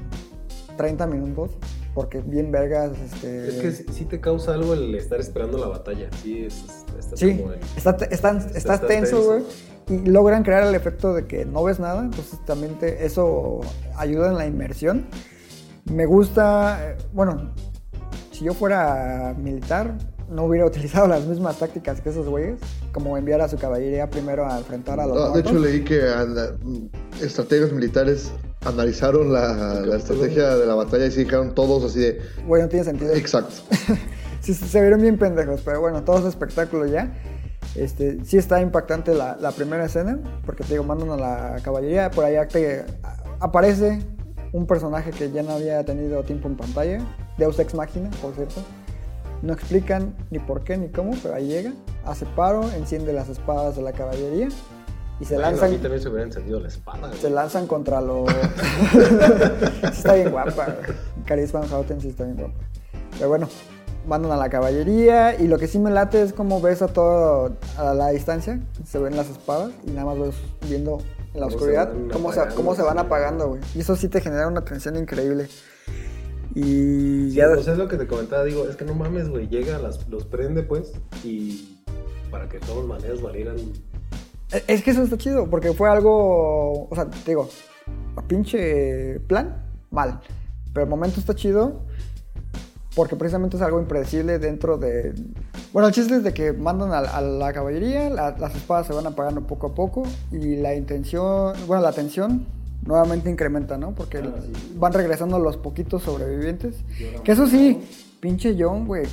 30 minutos. porque bien vergas, este... Es que sí sí te causa algo el estar esperando la batalla. Sí, es, es- estás Sí, como está, te- está, está está tenso, tenso. güey. Y logran crear el efecto de que no ves nada. Entonces también te- eso ayuda en la inmersión. Me gusta, bueno, si yo fuera militar, no hubiera [LAUGHS] utilizado las mismas tácticas que esos güeyes. Como enviar a su caballería primero a enfrentar a los Ah, de hecho, leí que ana- estrategas militares analizaron la, la estrategia de la batalla y se dijeron todos así de. Güey, no tiene sentido. Exacto. [LAUGHS] sí, se vieron bien pendejos, pero bueno, todo es espectáculo ya. Este, sí está impactante la, la primera escena, porque te digo, mandan a la caballería, por allá te a- aparece un personaje que ya no había tenido tiempo en pantalla, Deus Ex Machina, por cierto. No explican ni por qué ni cómo, pero ahí llega, hace paro, enciende las espadas de la caballería y se Bueno, lanzan mí también se hubiera encendido la espada. güey. se lanzan contra los. [LAUGHS] está bien guapa. güey. Caris Van Houten sí está bien guapa. Pero bueno, mandan a la caballería. Y lo que sí me late es como ves a todo a la distancia. Se ven las espadas y nada más ves viendo en la se oscuridad cómo se, cómo se van apagando, güey. Y eso sí te genera una tensión increíble. Y Sí, ya. pues es lo que te comentaba, digo, es que no mames, güey, llega, las, los prende, pues, y para que de todas maneras valieran... Es que eso está chido, porque fue algo, o sea, te digo, pinche plan, mal. Pero el momento está chido, porque precisamente es algo impredecible dentro de... Bueno, el chiste es de que mandan a, a la caballería, la- las espadas se van apagando poco a poco, y la intención, bueno, la tensión nuevamente incrementa, ¿no? Porque van regresando los poquitos sobrevivientes. Que eso sí, pinche John, güey,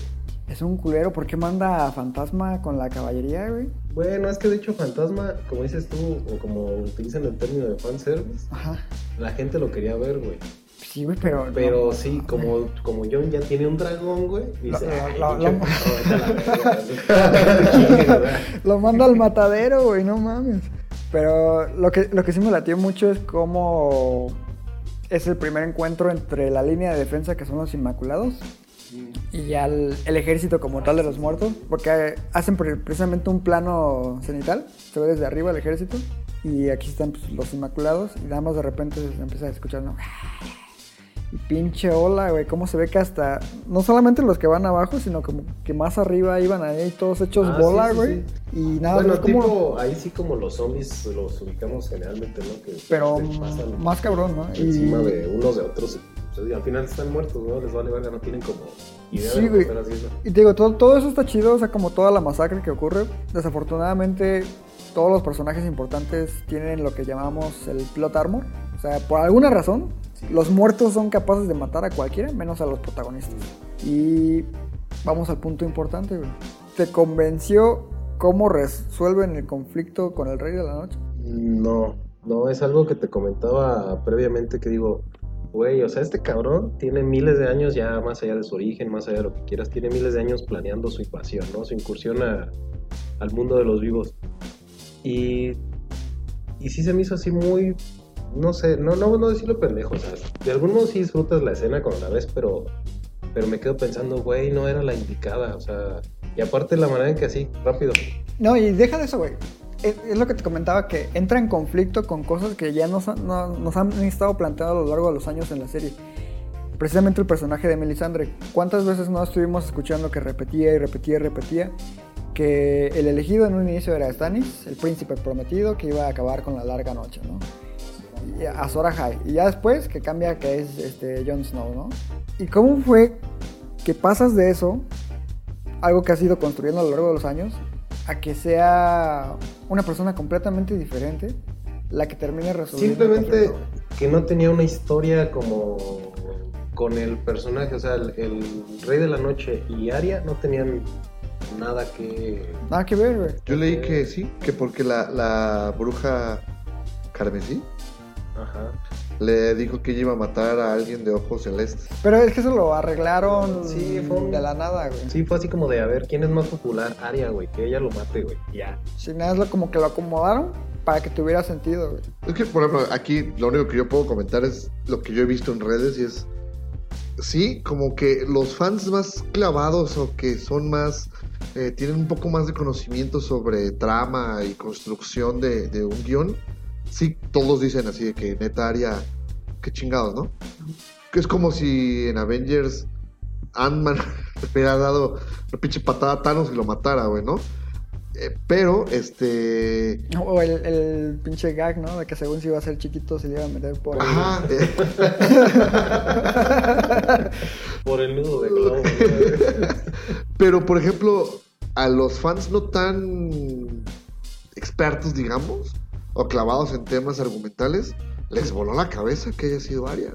es un culero, ¿por qué manda a Fantasma con la caballería, güey? Bueno, es que de hecho Fantasma, como dices tú, o como utilizan el término de fanservice, Ajá. la gente lo quería ver, güey. Sí, güey, pero. Pero no, sí, no, como, como John ya tiene un dragón, güey, dice, Lo- "Ay, lo- pinche lo- perro, vete a la verga". [LAUGHS] Chingue, ¿verdad? Lo manda al matadero, güey, no mames. Pero lo que, lo que sí me latió mucho es cómo es el primer encuentro entre la línea de defensa, que son los Inmaculados, y ya el, ejército como tal de los muertos. Porque hacen pre- precisamente un plano cenital, se ve desde arriba el ejército, y aquí están pues, los Inmaculados, y nada más de repente se empieza a escuchar, ¿no? Y pinche ola, güey, cómo se ve que hasta, no solamente los que van abajo, sino como que más arriba iban ahí todos hechos Ah, bola, sí, sí, güey. sí. Y nada, bueno, como, tipo, ahí sí como los zombies los ubicamos generalmente, ¿no? Que pero pasan más cabrón, ¿no? encima de unos de otros. O sea, y al final están muertos, ¿no? Les vale verga, no tienen como idea Sí, de güey. Y te digo, todo, todo eso está chido, o sea, como toda la masacre que ocurre. Desafortunadamente, todos los personajes importantes tienen lo que llamamos el plot armor. O sea, por alguna razón, los muertos son capaces de matar a cualquiera, menos a los protagonistas. Y vamos al punto importante, güey. ¿Te convenció cómo resuelven el conflicto con el Rey de la Noche? No, no, es algo que te comentaba previamente que digo, güey, o sea, este cabrón tiene miles de años ya más allá de su origen, más allá de lo que quieras, tiene miles de años planeando su invasión, ¿no? Su incursión a- al mundo de los vivos. Y, y sí se me hizo así muy, no sé, no, no, no decirlo pendejo, o sea, de algún modo sí disfrutas la escena cuando la ves, pero, pero me quedo pensando, güey, no era la indicada, o sea, y aparte la manera en que así, rápido, No, y deja de eso, güey. Es, es lo que te comentaba, que entra en conflicto con cosas que ya nos, no- nos han estado planteando a lo largo de los años en la serie. Precisamente el personaje de Melisandre. ¿Cuántas veces no estuvimos escuchando que repetía y repetía y repetía que el elegido en un inicio era Stannis, el príncipe prometido que iba a acabar con la larga noche, ¿no? Y a Azor Ahai. Y ya después que cambia que es este Jon Snow, ¿no? ¿Y cómo fue que pasas de eso algo que has ido construyendo a lo largo de los años a que sea una persona completamente diferente la que termine resolviendo. Simplemente que no tenía una historia como con el personaje, o sea, el, el Rey de la Noche y Arya no tenían nada que... Nada que ver, güey. Yo leí que sí, que porque la, la bruja Carmesí Ajá. Le dijo que ella iba a matar a alguien de ojos celestes. Pero es que eso lo arreglaron Sí, fue un- de la nada, güey. Sí, fue así como de, a ver, ¿quién es más popular? Arya, güey, que ella lo mate, güey. Ya. Si nada es lo, como que lo acomodaron para que tuviera sentido, güey. Es que, por ejemplo, aquí lo único que yo puedo comentar es lo que yo he visto en redes y es. Sí, como que los fans más clavados o que son más. eh, tienen un poco más de conocimiento sobre trama y construcción de, de un guion. Sí, todos dicen así de que neta Aria. Qué chingados, ¿no? que es como si en Avengers Ant-Man le [LAUGHS] hubiera dado una pinche patada a Thanos y lo matara, güey, ¿no? Eh, pero, este. O el, el pinche gag, ¿no? De que según si iba a ser chiquito se le iba a meter por ahí. Ajá. eh, [LAUGHS] Por el nudo de globo. [LAUGHS] pero, por ejemplo, a los fans no tan expertos, digamos, o clavados en temas argumentales, les voló la cabeza que haya sido Arya.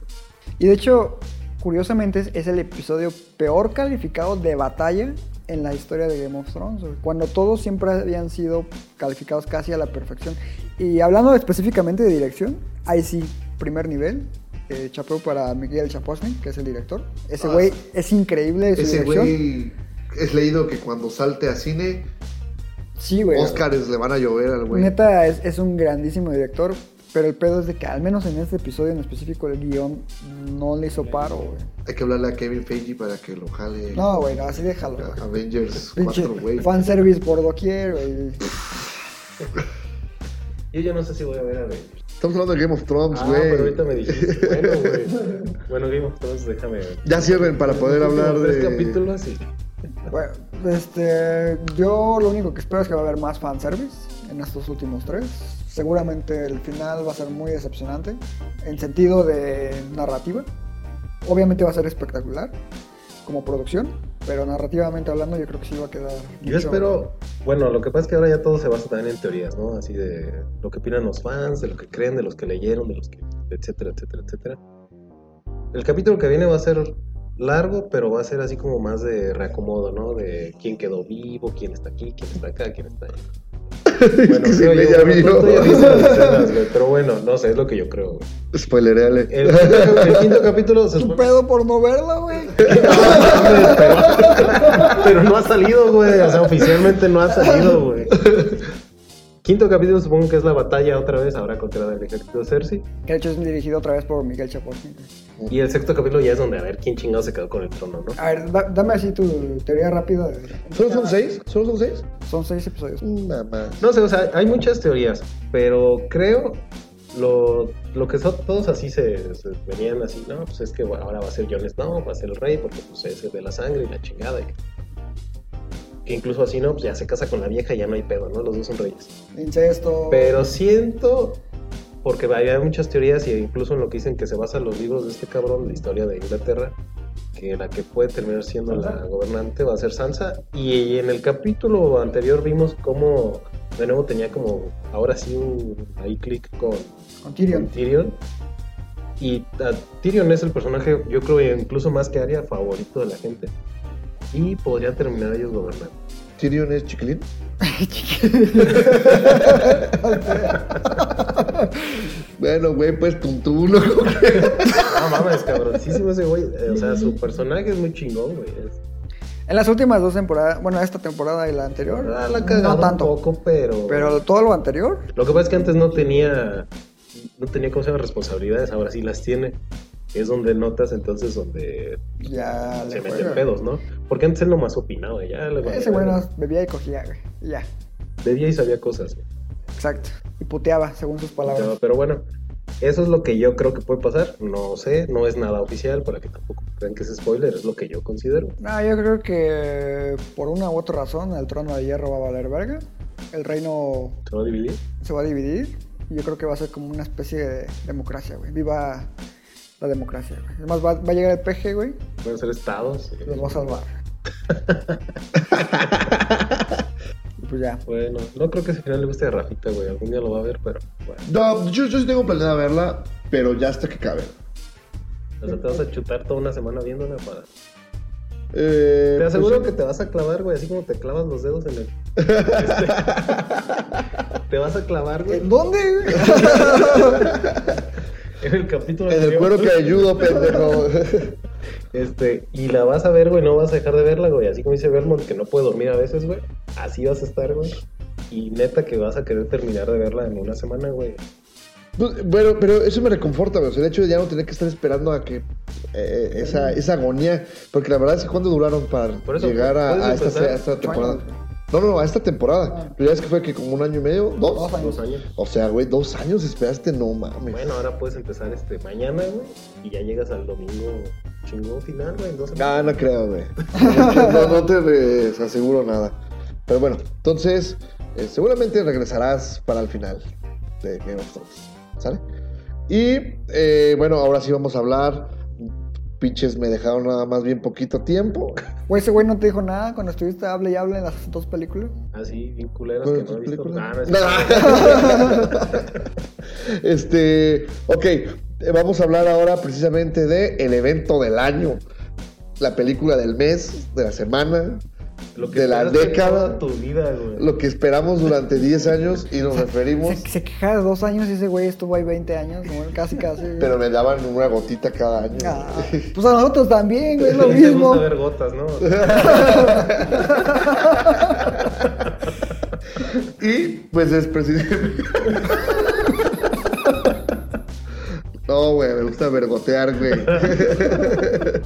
Y de hecho, curiosamente, es, el episodio peor calificado de batalla en la historia de Game of Thrones. Cuando todos siempre habían sido calificados casi a la perfección. Y hablando específicamente de dirección, ahí sí, primer nivel. Eh, chapeo para Miguel Chaposnik, que es el director. Ese Ah, güey es increíble su Ese güey es leído que cuando salte a cine, Sí, güey. Óscares le van a llover al güey. Neta, es, es un grandísimo director. Pero el pedo es de que, al menos en este episodio en específico, el guion no le hizo paro, güey. Hay que hablarle a Kevin Feige para que lo jale. No, güey, no, así déjalo, güey. Avengers Pinche 4, güey. fanservice por doquier, güey. Yo ya no sé si voy a ver a ver. Estamos hablando de Game of Thrones, Ah, güey. pero ahorita me dijiste. [LAUGHS] Bueno, güey. Bueno, Game of Thrones, déjame ver. Ya cierren para poder hablar Últimos tres de. capítulos y. Bueno, este, yo lo único que espero es que va a haber más fanservice en estos últimos tres. Seguramente el final va a ser muy decepcionante en sentido de narrativa. Obviamente va a ser espectacular como producción, pero narrativamente hablando yo creo que sí va a quedar. Yo mucho- espero. Bueno, lo que pasa es que ahora ya todo se basa también en teorías, ¿no? Así de lo que opinan los fans, de lo que creen, de los que leyeron, de los que. etcétera, etcétera, etcétera. El capítulo que viene va a ser largo, pero va a ser así como más de reacomodo, ¿no? De quién quedó vivo, quién está aquí, quién está acá, quién está allá. [LAUGHS] Bueno, se yo, ya güey, pero bueno, no sé, es lo que yo creo, güey. Spoilereale. El, quinto- el quinto capítulo se Un supone- pedo por no verla, güey. [LAUGHS] Pero no ha salido, güey. O sea, oficialmente no ha salido, güey. Quinto capítulo supongo que es la batalla otra vez, ahora contra el ejército de Cersei. Que de hecho es dirigido otra vez por Miguel Chaposnik. Y el sexto capítulo ya es donde a ver quién chingado se quedó con el trono, ¿no? A ver, da- dame así tu teoría rápida. de- ¿Solo son seis? ¿Solo son seis? Son seis episodios. Mamá. No sé, o sea, hay muchas teorías, pero creo lo, lo que son todos así se, se venían así, no, pues es que bueno, ahora va a ser Jon Snow, va a ser el rey, porque pues es el de la sangre y la chingada. y que incluso así, ¿no? Pues ya se casa con la vieja y ya no hay pedo, ¿no? Los dos son reyes. Incesto. Pero siento, porque hay muchas teorías y incluso en lo que dicen que se basan los libros de este cabrón, la historia de Inglaterra, que la que puede terminar siendo la gobernante va a ser Sansa. Y en el capítulo anterior vimos cómo de nuevo tenía como, ahora sí, un ahí clic con, Con Tyrion. con Tyrion. Y a Tyrion es el personaje, yo creo, incluso más que Arya, favorito de la gente. Y podrían terminar ellos gobernando. ¿Tyrion es chiquilín? [LAUGHS] [LAUGHS] [LAUGHS] bueno, güey, pues tuntuno. No mames, cabroncísimo ese güey. Eh, O sea, su personaje es muy chingón, güey. En las últimas dos temporadas, bueno, esta temporada y la anterior, Ah, la cagado no tanto. un poco, pero... Pero todo lo anterior, Lo que pasa es que antes no tenía... No tenía, ¿cómo se llama? Responsabilidades, ahora sí las tiene. Es donde notas entonces donde ya se meten juega. pedos, ¿no? Porque antes él nomás opinaba, ya le Ese nos bebía y cogía, güey. Ya, Bebía y sabía cosas, güey. Exacto. Y puteaba, según sus palabras. Pero, pero bueno, eso es lo que yo creo que puede pasar. No sé, no es nada oficial para que tampoco crean que es spoiler, es lo que yo considero. No, yo creo que por una u otra razón el trono de hierro va a valer verga. El reino ¿Se va a dividir? se va a dividir. Y yo creo que va a ser como una especie de democracia, güey. Viva la democracia, güey. Además, va, va a llegar el peje, güey. Pueden ser estados. Los va a salvar. [LAUGHS] pues ya. Bueno, no creo que ese final le guste a Rafita, güey. Algún día lo va a ver, pero bueno. No, yo, yo sí tengo planeada verla, pero ya hasta que cabe. O sea, te vas a chutar toda una semana viéndola para... Eh, Te aseguro pues, que te vas a clavar, güey, así como te clavas los dedos en el... [LAUGHS] te vas a clavar, güey, ¿En dónde? [LAUGHS] en el capítulo En el anterior. cuero que ayudo, pendejo. [LAUGHS] Este, y la vas a ver, güey, no vas a dejar de verla, güey. Así como dice Vermont, que no puede dormir a veces, güey. Así vas a estar, güey. Y neta que vas a querer terminar de verla en una semana, güey. Pues, bueno, pero eso me reconforta, güey. O sea, el hecho de ya no tener que estar esperando a que eh, esa, esa agonía. Porque la verdad es que cuándo duraron para eso, llegar a, puedes a esta, empezar. a esta temporada. No, no, no, a esta temporada. Pero ya es que fue que como un año y medio, dos. Dos años. Dos años. O sea, güey, dos años esperaste, no mames. Bueno, ahora puedes empezar este mañana, güey, y ya llegas al domingo chingón final, güey, No, semanas. no creo, güey. [LAUGHS] No, no te aseguro nada. Pero bueno, entonces, eh, seguramente regresarás para el final de Game of Thrones. ¿Sale? Y eh, bueno, ahora sí vamos a hablar. Pinches, me dejaron nada más bien poquito tiempo. Güey, ese güey no te dijo nada cuando estuviste hable y hable en las dos películas. Ah, sí, bien culeras ¿Cuál que no he visto. [LAUGHS] no, es- [LAUGHS] este, ok, vamos a hablar ahora precisamente de el evento del año, la película del mes, de la semana, lo que de la década. toda tu vida, güey. lo que esperamos durante 10 años y nos referimos, Se, se queja de dos años y ese güey estuvo ahí 20 años, ¿no? casi, casi. pero me daban una gotita cada año. Ah, pues a nosotros también, güey, es lo mismo. gusta ver gotas, ¿no? [LAUGHS] Y pues es presidente. No, güey, me gusta vergotear, güey. [LAUGHS]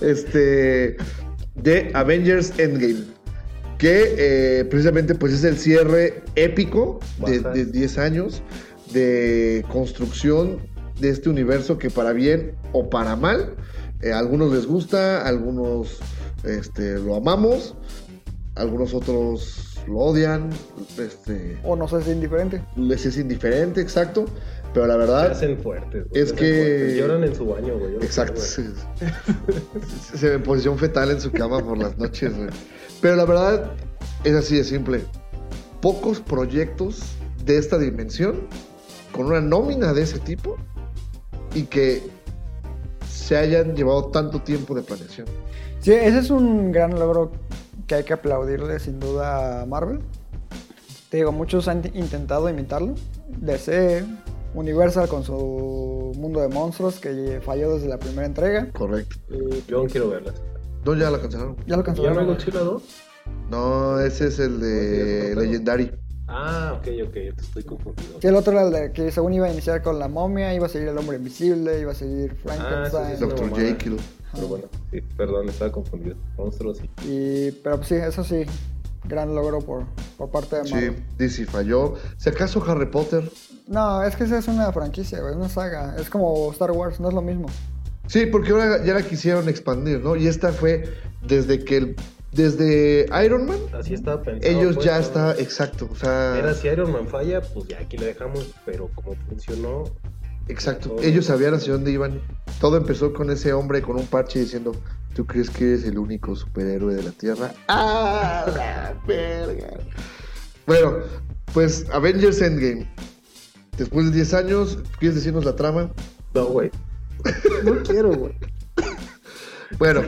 Este. De Avengers Endgame. Que eh, precisamente pues es el cierre épico de, Bajas. de 10 años de construcción de este universo que para bien o para mal, eh, a algunos les gusta, a algunos este, lo amamos, algunos otros lo odian, este, O no sé si es indiferente. les es indiferente, exacto, pero la Se verdad, hacen fuertes. güey, Es se hacen que- fuertes. Lloran en su baño, güey. no sé, exacto, güey. se, se ve en posición fetal en su cama por las noches, güey. pero la verdad es así de simple, pocos proyectos de esta dimensión con una nómina de ese tipo y que se hayan llevado tanto tiempo de planeación. Sí, ese es un gran logro que hay que aplaudirle sin duda a Marvel. Te digo, muchos han intentado imitarlo. DC, Universal con su mundo de monstruos que falló desde la primera entrega. Correcto. Eh, Yo aún quiero verlas. No, ya la cancelaron. Ya lo ¿Ya no hay cancelaron. Godzilla 2? No, ese es el sí, de Legendary. Ah, ok, ok, yo te estoy confundido. Y el otro era el de que según iba a iniciar con la momia, iba a seguir el hombre invisible, iba a seguir Ah, eso sí Frankenstein. es una Dr. Jekyll. Pero bueno, sí, perdón, estaba confundido. Monstruos y Y, pero pues sí, eso sí, gran logro por, por parte de Sí, Marvel. DC falló. Si acaso Harry Potter. No, es que esa es una franquicia, güey, es una saga. Es como Star Wars, no es lo mismo. Sí, porque ahora ya la quisieron expandir, ¿no? Y esta fue desde que el, desde Iron Man, así estaba pensado. ellos pues, ya ¿no? está, exacto, o sea, Era si Iron Man falla, pues ya aquí le dejamos, pero como funcionó, exacto. Ellos sabían hacia dónde iban. Todo empezó con ese hombre con un parche diciendo, ¿tú crees que eres el único superhéroe de la Tierra? ¡Ah, la verga! Bueno, pues Avengers Endgame. Después de 10 años, ¿quieres decirnos la trama? no, güey. No quiero, güey. Bueno,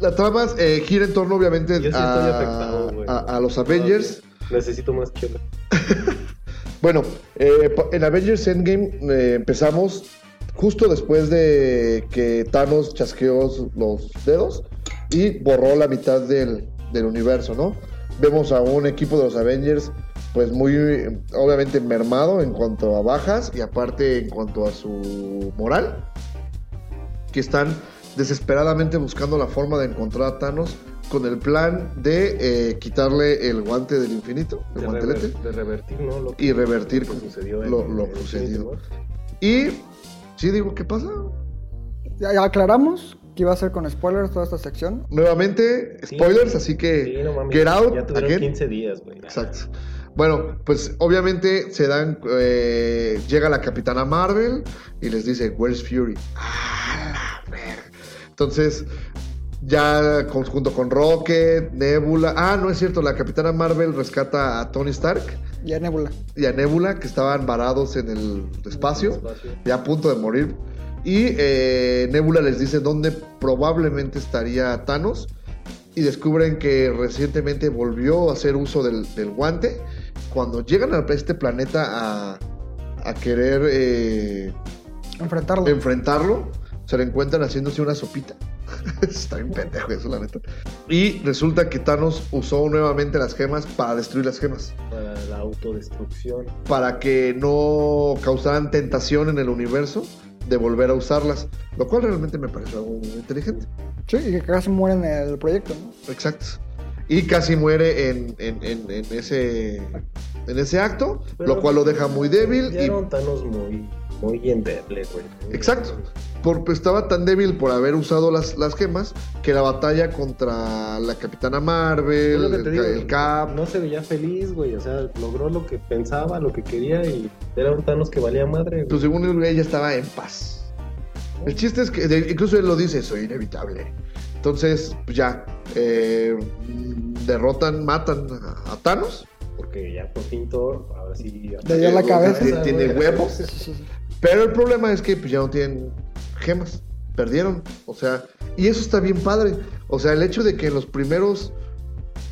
la trama eh, gira en torno, obviamente, Yo sí estoy afectado, a, güey. a- a los Avengers. Necesito más chela. [LAUGHS] Bueno, eh, en Avengers Endgame eh, empezamos justo después de que Thanos chasqueó los dedos y borró la mitad del, del universo, ¿no? Vemos a un equipo de los Avengers, pues muy, obviamente, mermado en cuanto a bajas y aparte en cuanto a su moral, que están desesperadamente buscando la forma de encontrar a Thanos con el plan de eh, quitarle el guante del infinito, el De, guantelete rever- de revertir, ¿no? Lo que, y revertir lo que sucedió en- lo, lo en sucedido. Y sí digo, ¿qué pasa? Ya, ya aclaramos que iba a ser con spoilers toda esta sección. Nuevamente, Sí. spoilers, así que Sí, no mames, get out Ya tuvieron again. 15 días, güey. Exacto. Bueno, pues obviamente se dan, eh, llega la Capitana Marvel y les dice, Where's Fury? ¡Ah, la verga! Entonces, ya con- junto con Rocket, Nebula, ah, no es cierto, la Capitana Marvel rescata a Tony Stark Y a Nebula. y a Nebula, que estaban varados en el espacio. Espacio. ya a punto de morir. Y eh, Nebula les dice dónde probablemente estaría Thanos. Y descubren que recientemente volvió a hacer uso del, del guante. Cuando llegan a este planeta a, a querer eh, Enfrentarlo. enfrentarlo, se lo encuentran haciéndose una sopita. [LAUGHS] Está bien pendejo eso, la neta. Y resulta que Thanos usó nuevamente las gemas para destruir las gemas. Para la autodestrucción. para que no causaran tentación en el universo de volver a usarlas, lo cual realmente me pareció algo muy inteligente. Sí, y que casi mueren en el proyecto, ¿no? Exacto. Y casi muere en, en- en- en ese, en ese acto, Pero- lo cual lo deja muy débil. Y- era un Thanos muy, muy endeble, güey. Exacto. Porque estaba tan débil por haber usado las, las gemas que la batalla contra la Capitana Marvel, el, digo, Cap. No se veía feliz, güey. O sea, logró lo que pensaba, lo que quería y era un Thanos que valía madre. Pues según él, ella estaba en paz. El chiste es que, incluso él lo dice, soy inevitable. Entonces, pues ya, eh, derrotan, matan a, a Thanos. Porque ya por fin Thor, ahora sí. Le dio la cabeza. Tiene, tiene huevos. Sí, sí, sí. Pero el problema es que pues, ya no tienen gemas. Perdieron. O sea, y eso está bien padre. O sea, el hecho de que en los primeros,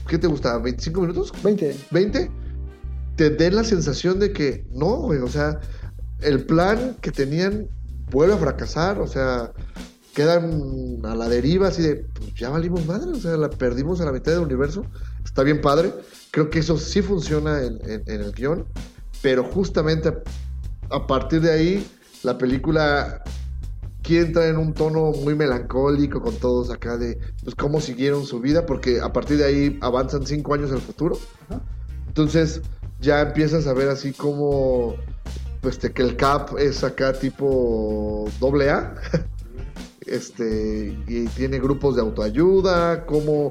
¿qué te gusta? ¿25 minutos? 20. 20, te den la sensación de que no, güey, o sea, el plan que tenían vuelve a fracasar, o sea, quedan a la deriva así de, pues ya valimos madre, o sea, la perdimos a la mitad del universo, está bien padre, creo que eso sí funciona en, en- en el guion, pero justamente a, a partir de ahí, la película quiere entrar en un tono muy melancólico con todos acá de, pues, cómo siguieron su vida, porque a partir de ahí avanzan cinco años al futuro. Entonces ya empiezas a ver así como pues que el cap es acá tipo doble A. [LAUGHS] Este, y tiene grupos de autoayuda, como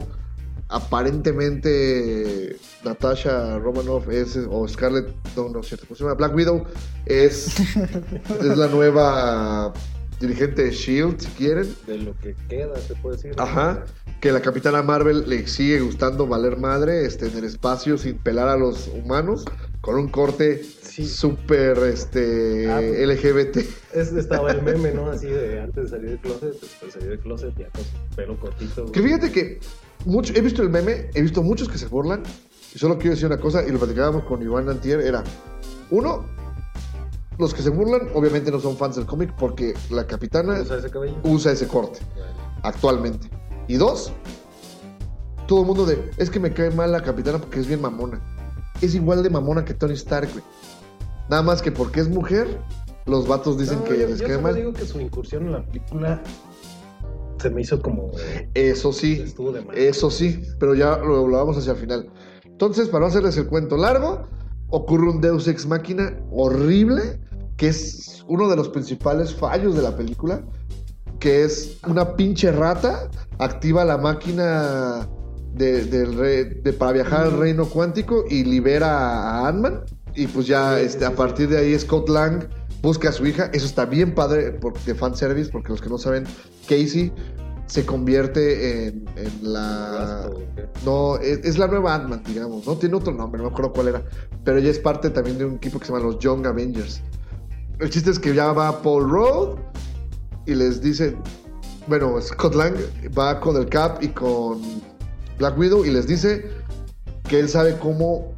aparentemente Natasha Romanoff es, o Scarlett, no, no es cierto, ¿cómo se llama? Black Widow es, [LAUGHS] es la nueva dirigente de Shield, si quieren. De lo que queda, se puede decir. Ajá. Que la Capitana Marvel le sigue gustando valer madre este, en el espacio sin pelar a los humanos. Con un corte Sí. súper este, Ah, pues. LGBT. Es, estaba el meme, ¿no? Así de [LAUGHS] antes de salir del closet, después de salir del closet, ya con su pelo cortito. Que fíjate que mucho, he visto el meme, he visto muchos que se burlan. Y solo quiero decir una cosa, y lo platicábamos con Iván Antier, era... Uno, los que se burlan obviamente no son fans del cómic porque la Capitana ¿Usa ese cabello? usa ese corte. actualmente. Y dos, todo el mundo de, es que me cae mal la capitana porque es bien mamona. Es igual de mamona que Tony Stark, güey. Nada más que porque es mujer, los vatos dicen No, que yo, les yo solo mal. digo que su incursión en la película se me hizo como... Eso sí, Estuvo de más. eso sí, pero ya lo, vamos hacia el final. Entonces, para no hacerles el cuento largo, ocurre un Deus Ex Máquina horrible, que es uno de los principales fallos de la película, que es una pinche rata activa la máquina de- para viajar al reino cuántico y libera a Ant-Man. Y pues ya este, a partir de ahí Scott Lang busca a su hija. Eso está bien padre de fanservice, porque los que no saben, Casey se convierte en, en la... No, es, es la nueva Ant-Man, digamos, ¿no? Tiene otro nombre, no me acuerdo cuál era. Pero ella es parte también de un equipo que se llama los Young Avengers. El chiste es que ya va Paul Rudd y les dice, bueno, Scott Lang va con el Cap y con Black Widow y les dice que él sabe cómo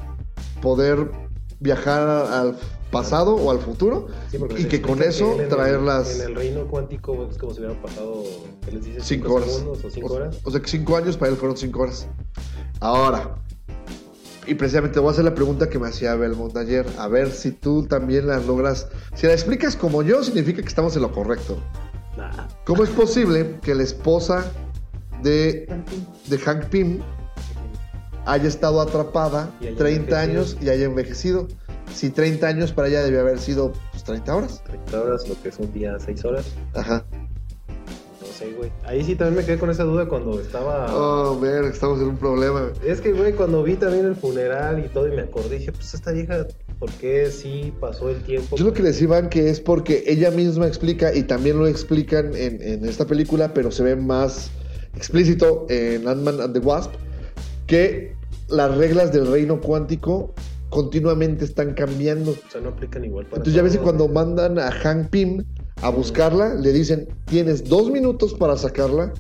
poder viajar al pasado o al futuro Sí, y que con eso traerlas En el reino cuántico es como si hubieran pasado, ¿qué les dice? cinco horas. segundos o cinco horas. O sea que cinco años para él fueron cinco horas. Ahora, y precisamente voy a hacer la pregunta que me hacía Belmont ayer. A ver si tú también la logras. Si la explicas como yo, significa que estamos en lo correcto. Nah. ¿Cómo es posible que la esposa de, de Hank Pym haya estado atrapada Y haya 30 envejecido. años y haya envejecido? Si 30 años para ella debió haber sido pues, 30 horas. 30 horas, lo que es un día, 6 horas. Ajá. No sé, güey. Ahí sí también me quedé con esa duda cuando estaba. Oh, ver, estamos en un problema. Es que, güey, cuando vi también el funeral y todo y me acordé, dije, pues esta vieja, ¿por qué sí pasó el tiempo? Yo lo que les iban que es porque ella misma explica y también lo explican en, en esta película, pero se ve más explícito en Ant-Man and the Wasp, que las reglas del reino cuántico continuamente están cambiando. O sea, no aplican igual para Entonces ya ves que todos, cuando mandan a Hank Pym a buscarla, le dicen, tienes dos minutos para sacarla,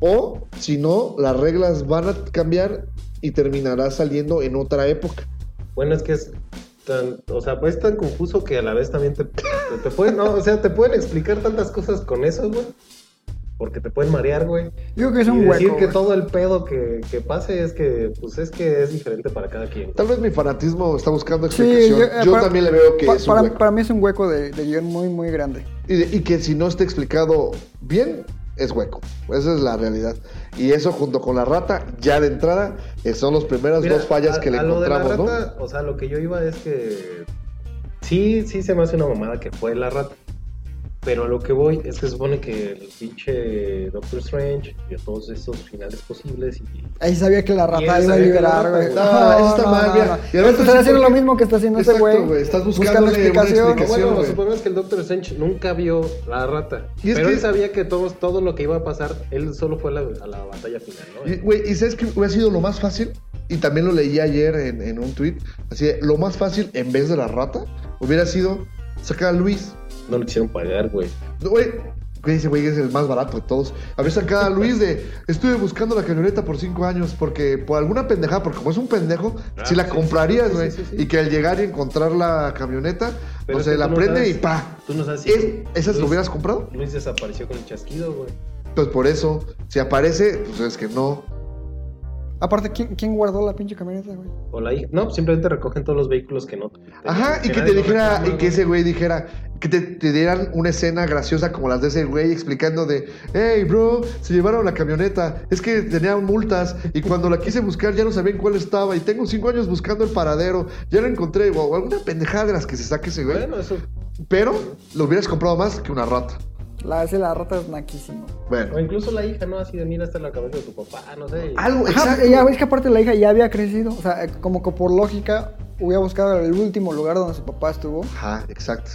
o si no, las reglas van a cambiar y terminará saliendo en otra época. Bueno, es que es tan, o sea, pues es tan confuso que a la vez también te, te, te pueden, no, o sea, te pueden explicar tantas cosas con eso, güey. Porque te pueden marear, güey. Digo que es Y un decir hueco. que güey. todo el pedo que, que pase es que, pues es que es diferente para cada quien. Tal vez mi fanatismo está buscando Sí, explicación. yo, yo eh, para- también le veo que pa- es un para, hueco. para mí es un hueco de, de guion muy, muy grande. Y, de- y que si no está explicado bien, es hueco. Esa es la realidad. Y eso junto con la rata, ya de entrada, eh, son las primeras Mira, dos fallas a- que le a lo de la encontramos, rata, O sea, lo que yo iba es que sí, sí se me hace una mamada que fue la rata. Pero a lo que voy es que se supone que el pinche Doctor Strange dio todos esos finales posibles y Ahí sabía que la rata iba a liberar, güey. rata- No, eso está mal, mira. Y además, Estás haciendo ¿por lo mismo que está haciendo ese Exacto, güey. güey, estás buscando buscándole una explicación. explicación. bueno, güey. supongamos que el Doctor Strange nunca vio la rata. Y es pero que- él sabía que todo, todo lo que iba a pasar, él solo fue a la, a la batalla final, ¿no? Y, Güey, ¿y sabes que hubiera sido lo más fácil? Y también lo leí ayer en, en un tweet. Así, de, lo más fácil en vez de la rata hubiera sido sacar a Luis. No le quisieron pagar, güey. No, Güey, güey, ese güey es el más barato de todos. Haber sacado a [LAUGHS] Luis de. Estuve buscando la camioneta por cinco años porque por alguna pendejada, porque como es un pendejo, Ah, si la sí, comprarías, sí, güey. sí, sí, sí. Y que al llegar y encontrar la camioneta, Pero o sea, la no prende sabes- y pa. Tú no sabes si ¿Es- ¿Esas lo Luis- hubieras comprado? Luis desapareció con el chasquido, güey. Pues por eso, si aparece, pues es que no. Aparte, ¿quién, quién guardó la pinche camioneta, güey? O la hija. No, simplemente recogen todos los vehículos que no. Ajá, y que te dijera, y que ese güey dijera, que te, te dieran una escena graciosa como las de ese güey explicando de, hey bro, se llevaron la camioneta, es que tenían multas y cuando la quise buscar ya no sabían cuál estaba y tengo cinco años buscando el paradero, ya lo encontré, o alguna pendejada de las que se saque ese güey. Bueno, eso. Pero lo hubieras comprado más que una rata. La, ese, la rata es naquísimo. Bueno. O incluso la hija, ¿no? Así de mira hasta la cabeza de tu papá, no sé. Algo, exacto. ya ves que aparte la hija ya había crecido. O sea, como que por lógica hubiera buscado el último lugar donde su papá estuvo. Ajá, exacto.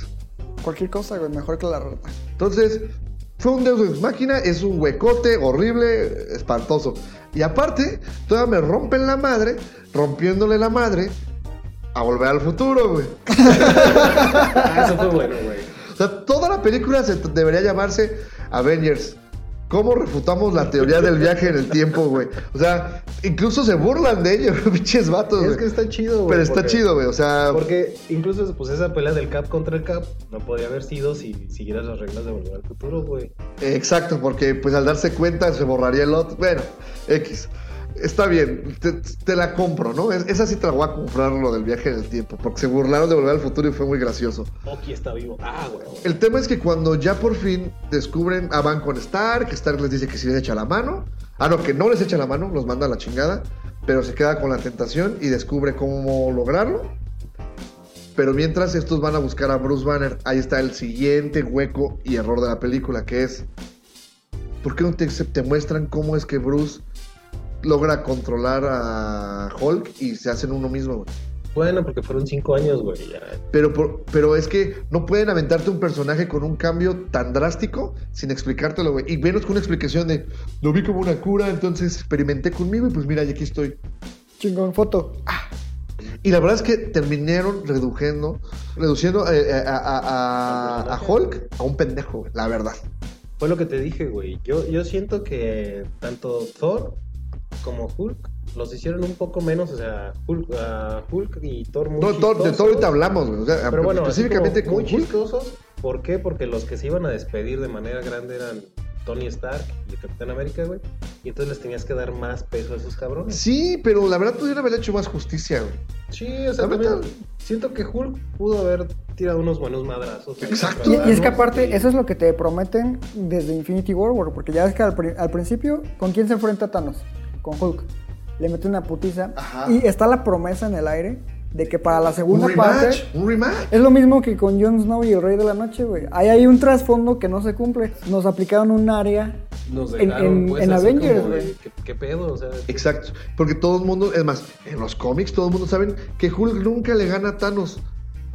Cualquier cosa, güey, mejor que la rata. Entonces, fue un Deus Ex Máquina, es un huecote horrible, espantoso. Y aparte, todavía me rompen la madre, rompiéndole la madre a volver al futuro, güey. [LAUGHS] Ah, eso fue bueno, güey. O sea, toda la película se debería llamarse Avengers. ¿Cómo refutamos la teoría del viaje en el tiempo, güey? O sea, incluso se burlan de ello, [LAUGHS] pinches vatos, Es que está chido, güey. Pero está porque- chido, güey. O sea, Porque incluso pues esa pelea del Cap contra el Cap no podría haber sido si siguieras las reglas de Volver al Futuro, güey. Exacto, porque pues al darse cuenta se borraría el otro. Bueno, X. Está bien, te, te la compro, ¿no? Es- esa sí te la voy a comprar lo del viaje en el tiempo, porque se burlaron de volver al futuro y fue muy gracioso. Oki está vivo. Ah, güey. El tema es que cuando ya por fin descubren a van con Stark, Stark les dice que si les echa la mano, ah, no, que no les echa la mano, los manda a la chingada, pero se queda con la tentación y descubre cómo lograrlo. Pero mientras estos van a buscar a Bruce Banner, ahí está el siguiente hueco y error de la película, que es, ¿por qué no te, te muestran cómo es que Bruce logra controlar a Hulk y se hacen uno mismo? güey? Bueno, porque fueron cinco años, güey. ya. Pero, por- pero es que no pueden aventarte un personaje con un cambio tan drástico sin explicártelo, güey. Y menos con una explicación de, lo vi como una cura, entonces experimenté conmigo y pues mira, y aquí estoy. Chingón, foto. Ah, Y la verdad es que terminaron reduciendo, reduciendo eh, a, a- a- a Hulk a un pendejo, güey, la verdad. Fue lo que te dije, güey. Yo, yo siento que tanto Thor como Hulk los hicieron un poco menos, o sea, Hulk, ah, Hulk y Thor muy No, Thor- de todo ahorita hablamos, güey. O sea, Pero bueno, específicamente como con muy Hulk. chistosos. ¿Por qué? Porque los que se iban a despedir de manera grande eran Tony Stark y el Capitán América, güey. Y entonces les tenías que dar más peso a esos cabrones. Sí, pero la verdad pudieron haber hecho más justicia, güey. Sí, o sea, también siento que Hulk pudo haber tirado unos buenos madrazos. Exacto. Y, es que aparte, eso es lo que te prometen desde Infinity War, güey, porque ya ves que al, pri- al principio, ¿con quién se enfrenta Thanos? Con Hulk. Le mete una putiza. Ajá. Y está la promesa en el aire de que para la Un segunda rematch, parte. un rematch. Es lo mismo que con Jon Snow y el Rey de la Noche, güey. Ahí hay un trasfondo que no se cumple. Nos aplicaron un área Nos en- dejaron, en- pues, en Avengers, güey. ¿qué, qué pedo? O sea, Exacto, porque todo el mundo, es más, en los cómics todo el mundo saben que Hulk nunca le gana a Thanos,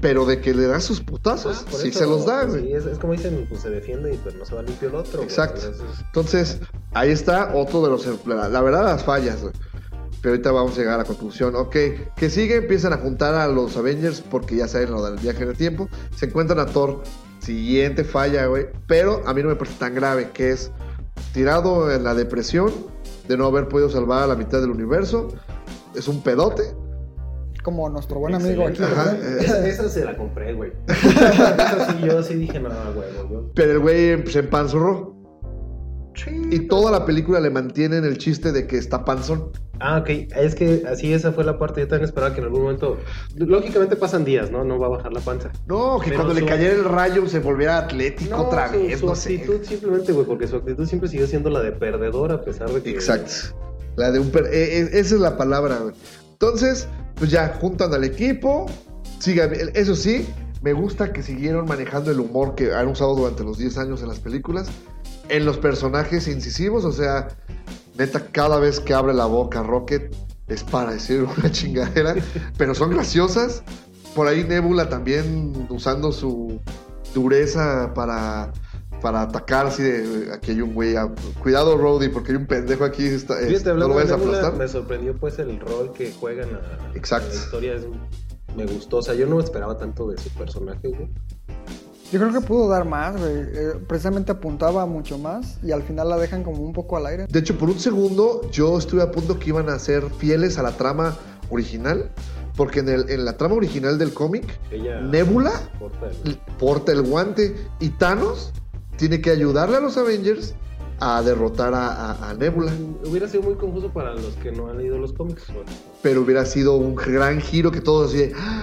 pero de que le da sus putazos, ah, sí eso, se los da, güey. sí, es, es como dicen, pues se defiende y pues no se va limpio el otro. güey. Exacto. Entonces, Entonces, ahí está otro de los, la, la verdad, las fallas, güey. Pero ahorita vamos a llegar a la conclusión. Ok, que sigue, empiezan a juntar a los Avengers porque ya saben lo del viaje en el tiempo. Se encuentran a Thor. Siguiente falla, güey. Pero a mí no me parece tan grave, que es tirado en la depresión de no haber podido salvar a la mitad del universo. Es un pedote. Como nuestro buen amigo aquí. eh. Esa, [LAUGHS] esa se la compré, güey. [LAUGHS] esa sí, yo sí dije, no, güey, yo. Pero el güey se empanzurró. Y toda la película le mantienen el chiste de que está panzón. Ah, ok. Es que así esa fue la parte. Yo también esperaba que en algún momento. Lógicamente pasan días, ¿no? No va a bajar la panza. No, que Pero cuando le su- cayera el rayo se volviera atlético otra su- vez, su no sé. actitud simplemente, güey, porque su actitud siempre siguió siendo la de perdedor a pesar de que. Exacto. La de un per- eh, eh, esa es la palabra, güey. Entonces, pues ya juntan al equipo. Siga, eso sí, me gusta que siguieron manejando el humor que han usado durante los 10 años en las películas. En los personajes incisivos, o sea, neta, cada vez que abre la boca Rocket es para decir [LAUGHS] una chingadera, pero son graciosas. Por ahí Nebula también usando su dureza para, para atacar, así de aquí hay un güey, ah, cuidado Rhodey, porque hay un pendejo aquí, está- es- Fíjate, no lo vayas a aplastar. me sorprendió pues el rol que juegan a, Exacto. a la historia. es- me gustó, o sea, yo no esperaba tanto de su personaje, güey. Yo creo que pudo dar más, güey. Eh, precisamente apuntaba mucho más y al final la dejan como un poco al aire. De hecho, por un segundo yo estuve a punto que iban a ser fieles a la trama original, porque en, el- en la trama original del cómic, Ella Nebula porta el- porta el guante y Thanos tiene que ayudarle a los Avengers a derrotar a, a- a Nebula. Hubiera sido muy confuso para los que no han leído los cómics. Pero hubiera sido un gran giro que todos así de, "Ah".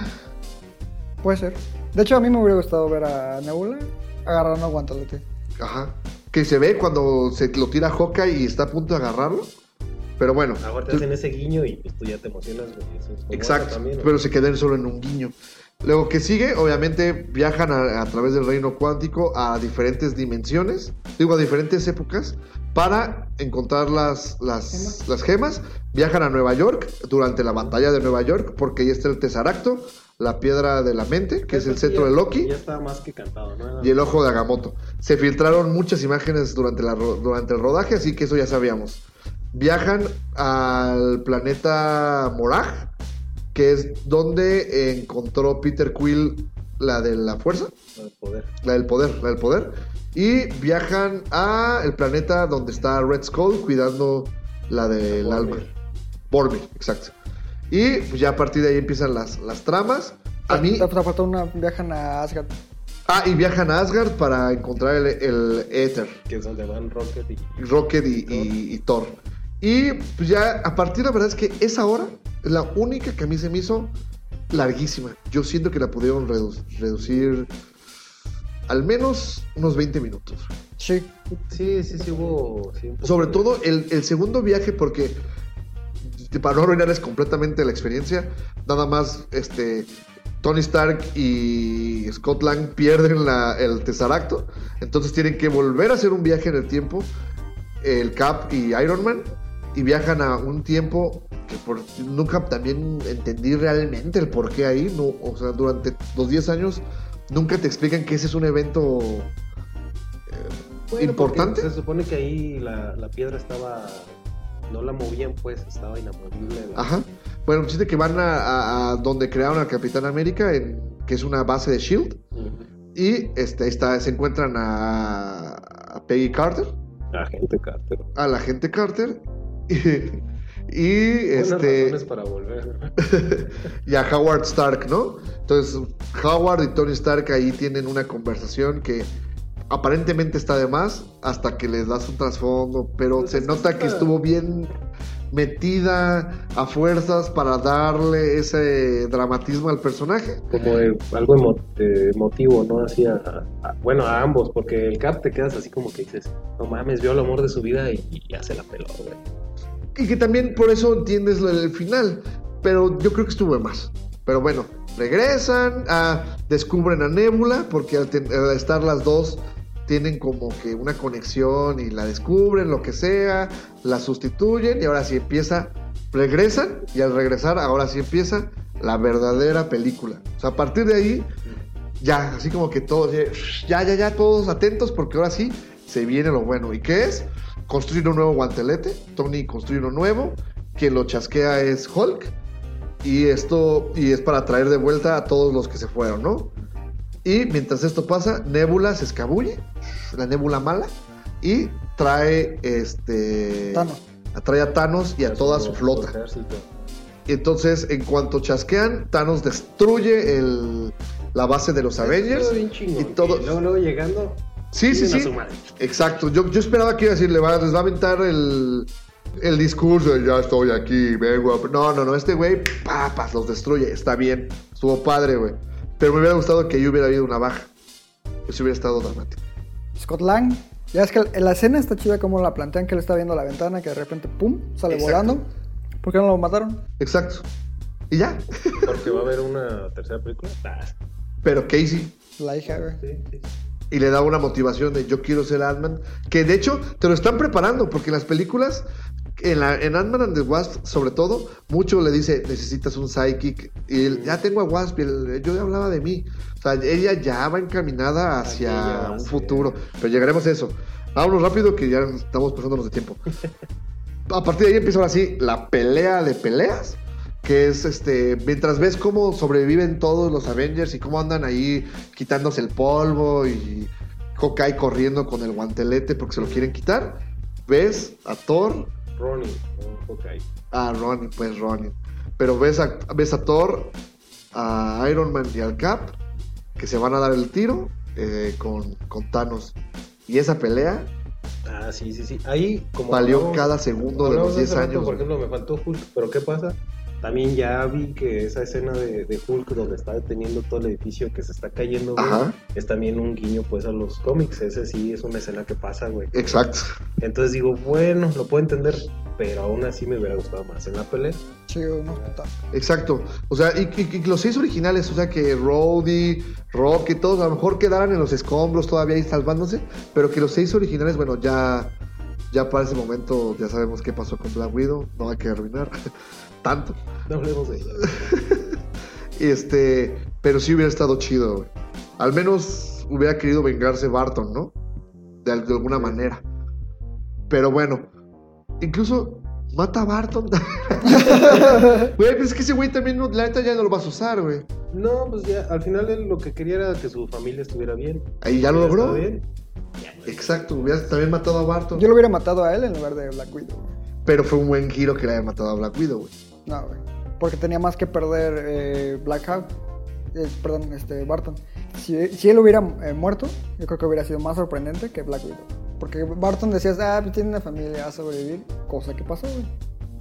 Puede ser. De hecho, a mí me hubiera gustado ver a Nebula agarrando a guantelete. Ajá. Que se ve cuando se lo tira Hawkeye y está a punto de agarrarlo. Pero bueno. Ahora te tú- hacen ese guiño y pues, tú ya te emocionas, güey. Eso es como Exacto. eso también, ¿no? pero se quedan solo en un guiño. Luego que sigue, obviamente viajan a, a través del reino cuántico a diferentes dimensiones, digo a diferentes épocas, para encontrar las, las, las gemas. Viajan a Nueva York durante la batalla de Nueva York, porque ahí está el Tesaracto, la piedra de la mente, que es el cetro de Loki. Ya está más que cantado, ¿no? y el ojo de Agamotto. Se filtraron muchas imágenes durante, la, durante el rodaje, así que eso ya sabíamos. Viajan al planeta Morag, que es donde encontró Peter Quill la de la fuerza, El poder. la del poder, la del poder. Y viajan a el planeta donde está Red Skull cuidando la del Boromir. alma. Boromir, exacto. Y pues, ya a partir de ahí empiezan las, las tramas. A mí, una. Viajan a Asgard. Ah, y viajan a Asgard para encontrar el, el éter, Que es donde van Rocket y... Rocket y, y- y Thor. Y pues ya a partir, la verdad es que esa hora es la única que a mí se me hizo larguísima. Yo siento que la pudieron redu- reducir al menos unos 20 minutos. Sí. Sí, sí, sí hubo... sí, Sobre de- todo el, el segundo viaje, porque para no arruinarles completamente la experiencia, nada más este Tony Stark y Scott Lang pierden la- el Tesseracto, entonces tienen que volver a hacer un viaje en el tiempo, el Cap y Iron Man, y viajan a un tiempo que por- nunca también entendí realmente el por qué ahí, no, o sea, durante los 10 años nunca te explican que ese es un evento Bueno, importante. Se supone que ahí la, la piedra estaba... No la movían, pues, estaba inamovible. Ajá. Bueno, chiste que van a, a- a donde crearon al Capitán América, en- que es una base de Shield, y este, está, se encuentran a, a Peggy Carter, La gente Carter. a la gente Carter, [LAUGHS] y, este, para volver. [LAUGHS] y a Howard Stark, ¿no? Entonces, Howard y Tony Stark ahí tienen una conversación que aparentemente está de más hasta que les das un trasfondo, pero Pues se que nota que estuvo bien metida a fuerzas para darle ese dramatismo al personaje. Como de- algo emo- de emotivo, ¿no? Así a, a- bueno, a ambos, porque el Cap te quedas así como que dices, no mames, vio el amor de su vida y, y ya se la peló, güey. Y que también por eso entiendes lo del final. Pero yo creo que estuvo más. Pero bueno, regresan, ah, descubren a Nebula, porque al, al estar las dos tienen como que una conexión y la descubren, lo que sea, la sustituyen y ahora sí empieza, regresan y al regresar ahora sí empieza la verdadera película. O sea, a partir de ahí, ya, así como que todos, ya, ya, ya, todos atentos porque ahora sí se viene lo bueno. ¿Y qué es? Construir un nuevo guantelete. Tony construye uno nuevo. Quien lo chasquea es Hulk. Y esto, y es para traer de vuelta a todos los que se fueron, ¿no? Y mientras esto pasa, Nebula se escabulle, la Nebula mala, y trae este. Thanos. Trae a Thanos y a toda su flota. Y entonces, en cuanto chasquean, Thanos destruye el, la base de los Avengers. Estuvo bien chingón, y todo. luego, luego llegando, Sí, sí, sí. su madre. Exacto. Yo, yo esperaba que iba a decir, le va, les va a aventar el, el discurso de ya estoy aquí, vengo a... No, no, no, este güey, papas, los destruye. Está bien. Estuvo padre, güey. Pero me hubiera gustado que ahí hubiera habido una baja. Eso hubiera estado dramático. Scott Lang. Ya es que en la escena está chida como la plantean que él está viendo la ventana, que de repente, pum, sale Exacto. volando. ¿Por qué no lo mataron? Exacto. Y ya. Porque va a haber una tercera película. Pero Casey La hija, güey. sí, sí. Y le da una motivación de yo quiero ser Ant-Man, que de hecho te lo están preparando, porque en las películas, en, la, en Ant-Man and the Wasp, sobre todo, mucho le dice, necesitas un psychic, y él, ya tengo a Wasp, y él, yo ya hablaba de mí. O sea, ella ya va encaminada hacia un futuro, pero llegaremos a eso. Vámonos rápido, que ya estamos pasándonos de tiempo. [LAUGHS] A partir de ahí empieza ahora sí la pelea de peleas. Que es este. Mientras ves cómo sobreviven todos los Avengers y cómo andan ahí quitándose el polvo y Hawkeye corriendo con el guantelete porque se lo quieren quitar. Ves a Thor, Ronnie, no, Hawkeye. a Ronin, pues Ronin. Pero ves a, ves a Thor, a Iron Man y al Cap que se van a dar el tiro eh, con, con Thanos. Y esa pelea Ah, sí, sí, sí. Ahí, como. valió hablamos- cada segundo de los 10 hace rato, años. Por ejemplo, me faltó Hulk, pero ¿qué pasa? También ya vi que esa escena de, de Hulk donde está deteniendo todo el edificio que se está cayendo, güey, es también un guiño pues a los cómics. Ese sí es una escena que pasa, güey. Exacto. Entonces digo, bueno, lo puedo entender, pero aún así me hubiera gustado más en la pelea. Sí, unos. Exacto. O sea, y, y- y los seis originales, o sea, que Rhodey, Rock y todos a lo mejor quedaran en los escombros todavía ahí salvándose, pero que los seis originales, bueno, ya, ya para ese momento ya sabemos qué pasó con Black Widow, no hay que arruinar tanto. No hablemos de ella. [LAUGHS] Y este, pero sí hubiera estado chido, güey. Al menos hubiera querido vengarse Barton, ¿no? De, al- de alguna manera. Pero bueno, incluso mata a Barton. [LAUGHS] Güey, pues es que ese güey también, no, la neta ya no lo vas a usar, güey. No, pues ya, al final él lo que quería era que su familia estuviera bien. Ahí ya lo logró. bien. Exacto, hubieras también matado a Barton. Yo lo hubiera matado a él en lugar de Black Widow. Pero fue un buen giro que le haya matado a Black Widow, güey. No, güey. Porque tenía más que perder eh, Black Hawk. eh, perdón, este, Barton. Si, él hubiera eh, muerto, yo creo que hubiera sido más sorprendente que Black. Porque Barton decías, ah, pues tiene una familia, va a sobrevivir. Cosa que pasó, güey.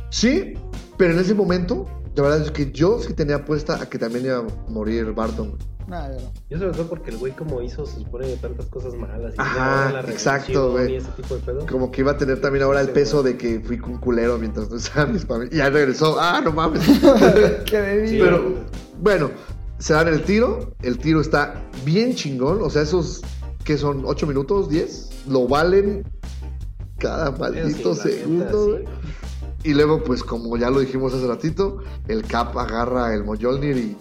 Sí, pero en ese momento, la verdad es que yo sí tenía apuesta a que también iba a morir Barton. Ya no. Yo sobre todo porque el güey como hizo, se supone, tantas cosas malas. Y Ajá, la exacto, güey. Y ese tipo de pedo. Como que iba a tener también ahora el Sí, peso güey. de que fui con culero mientras no estaba mis familias. Y ya regresó. Ah, no mames. [LAUGHS] Qué. Sí, Pero bueno, se dan el tiro. El tiro está bien chingón. O sea, esos que son 8 minutos, 10, lo valen cada maldito Sí, segundo. sí. güey. Y luego, pues como ya lo dijimos hace ratito, el Cap agarra el Mjolnir y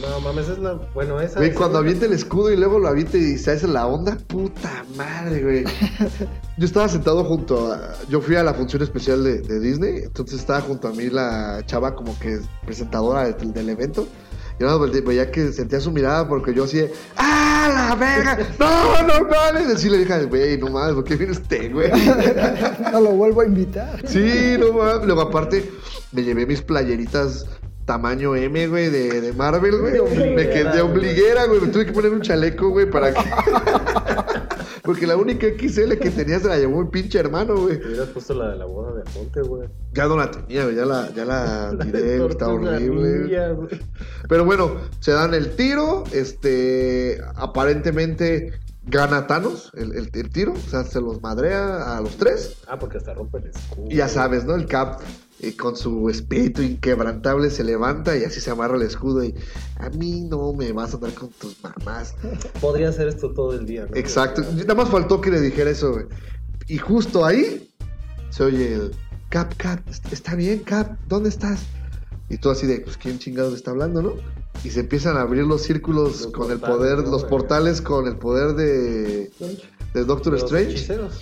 No mames, es la. Bueno, esa. Güey, cuando avienta el escudo y luego lo avienta y se hace la onda, puta madre, güey. [LAUGHS] Yo estaba sentado junto a. Yo fui a la función especial de, de Disney, entonces estaba junto a mí la chava, como que presentadora del, del evento. Y nada, veía que sentía su mirada porque yo así, de, ¡ah, la verga! ¡No, no mames! Así le dije, güey, no mames, ¿por qué viene usted, güey? [LAUGHS] No lo vuelvo a invitar. Sí, no mames. Luego, aparte, me llevé mis playeritas tamaño M, güey, de, de Marvel, güey. Me quedé de ombliguera, güey. Me tuve que poner un chaleco, güey, para que. [LAUGHS] Porque la única XL que tenía se la llevó mi pinche hermano, güey. Te hubieras puesto la de la boda de Aponte, güey. Ya no la tenía, güey. Ya la, ya la [LAUGHS] La tiré, güey, está horrible. Güey. Pero bueno, se dan el tiro. Este. Aparentemente gana Thanos el, el- el tiro. O sea, se los madrea a los tres. Ah, porque hasta rompe el escudo. Y ya sabes, ¿no? El Cap eh, con su espíritu inquebrantable se levanta y así se amarra el escudo y a mí no me vas a andar con tus mamás. [LAUGHS] Podría hacer esto todo el día, ¿no? Exacto. Nada más faltó que le dijera eso, güey. Y justo ahí se oye el Cap, Cap, est- está bien, Cap, ¿dónde estás? Y tú así de, pues, ¿quién chingados está hablando, no? Y se empiezan a abrir los círculos Los con el poder, ¿no, los portales con el poder de, de Doctor Los Strange. hechiceros.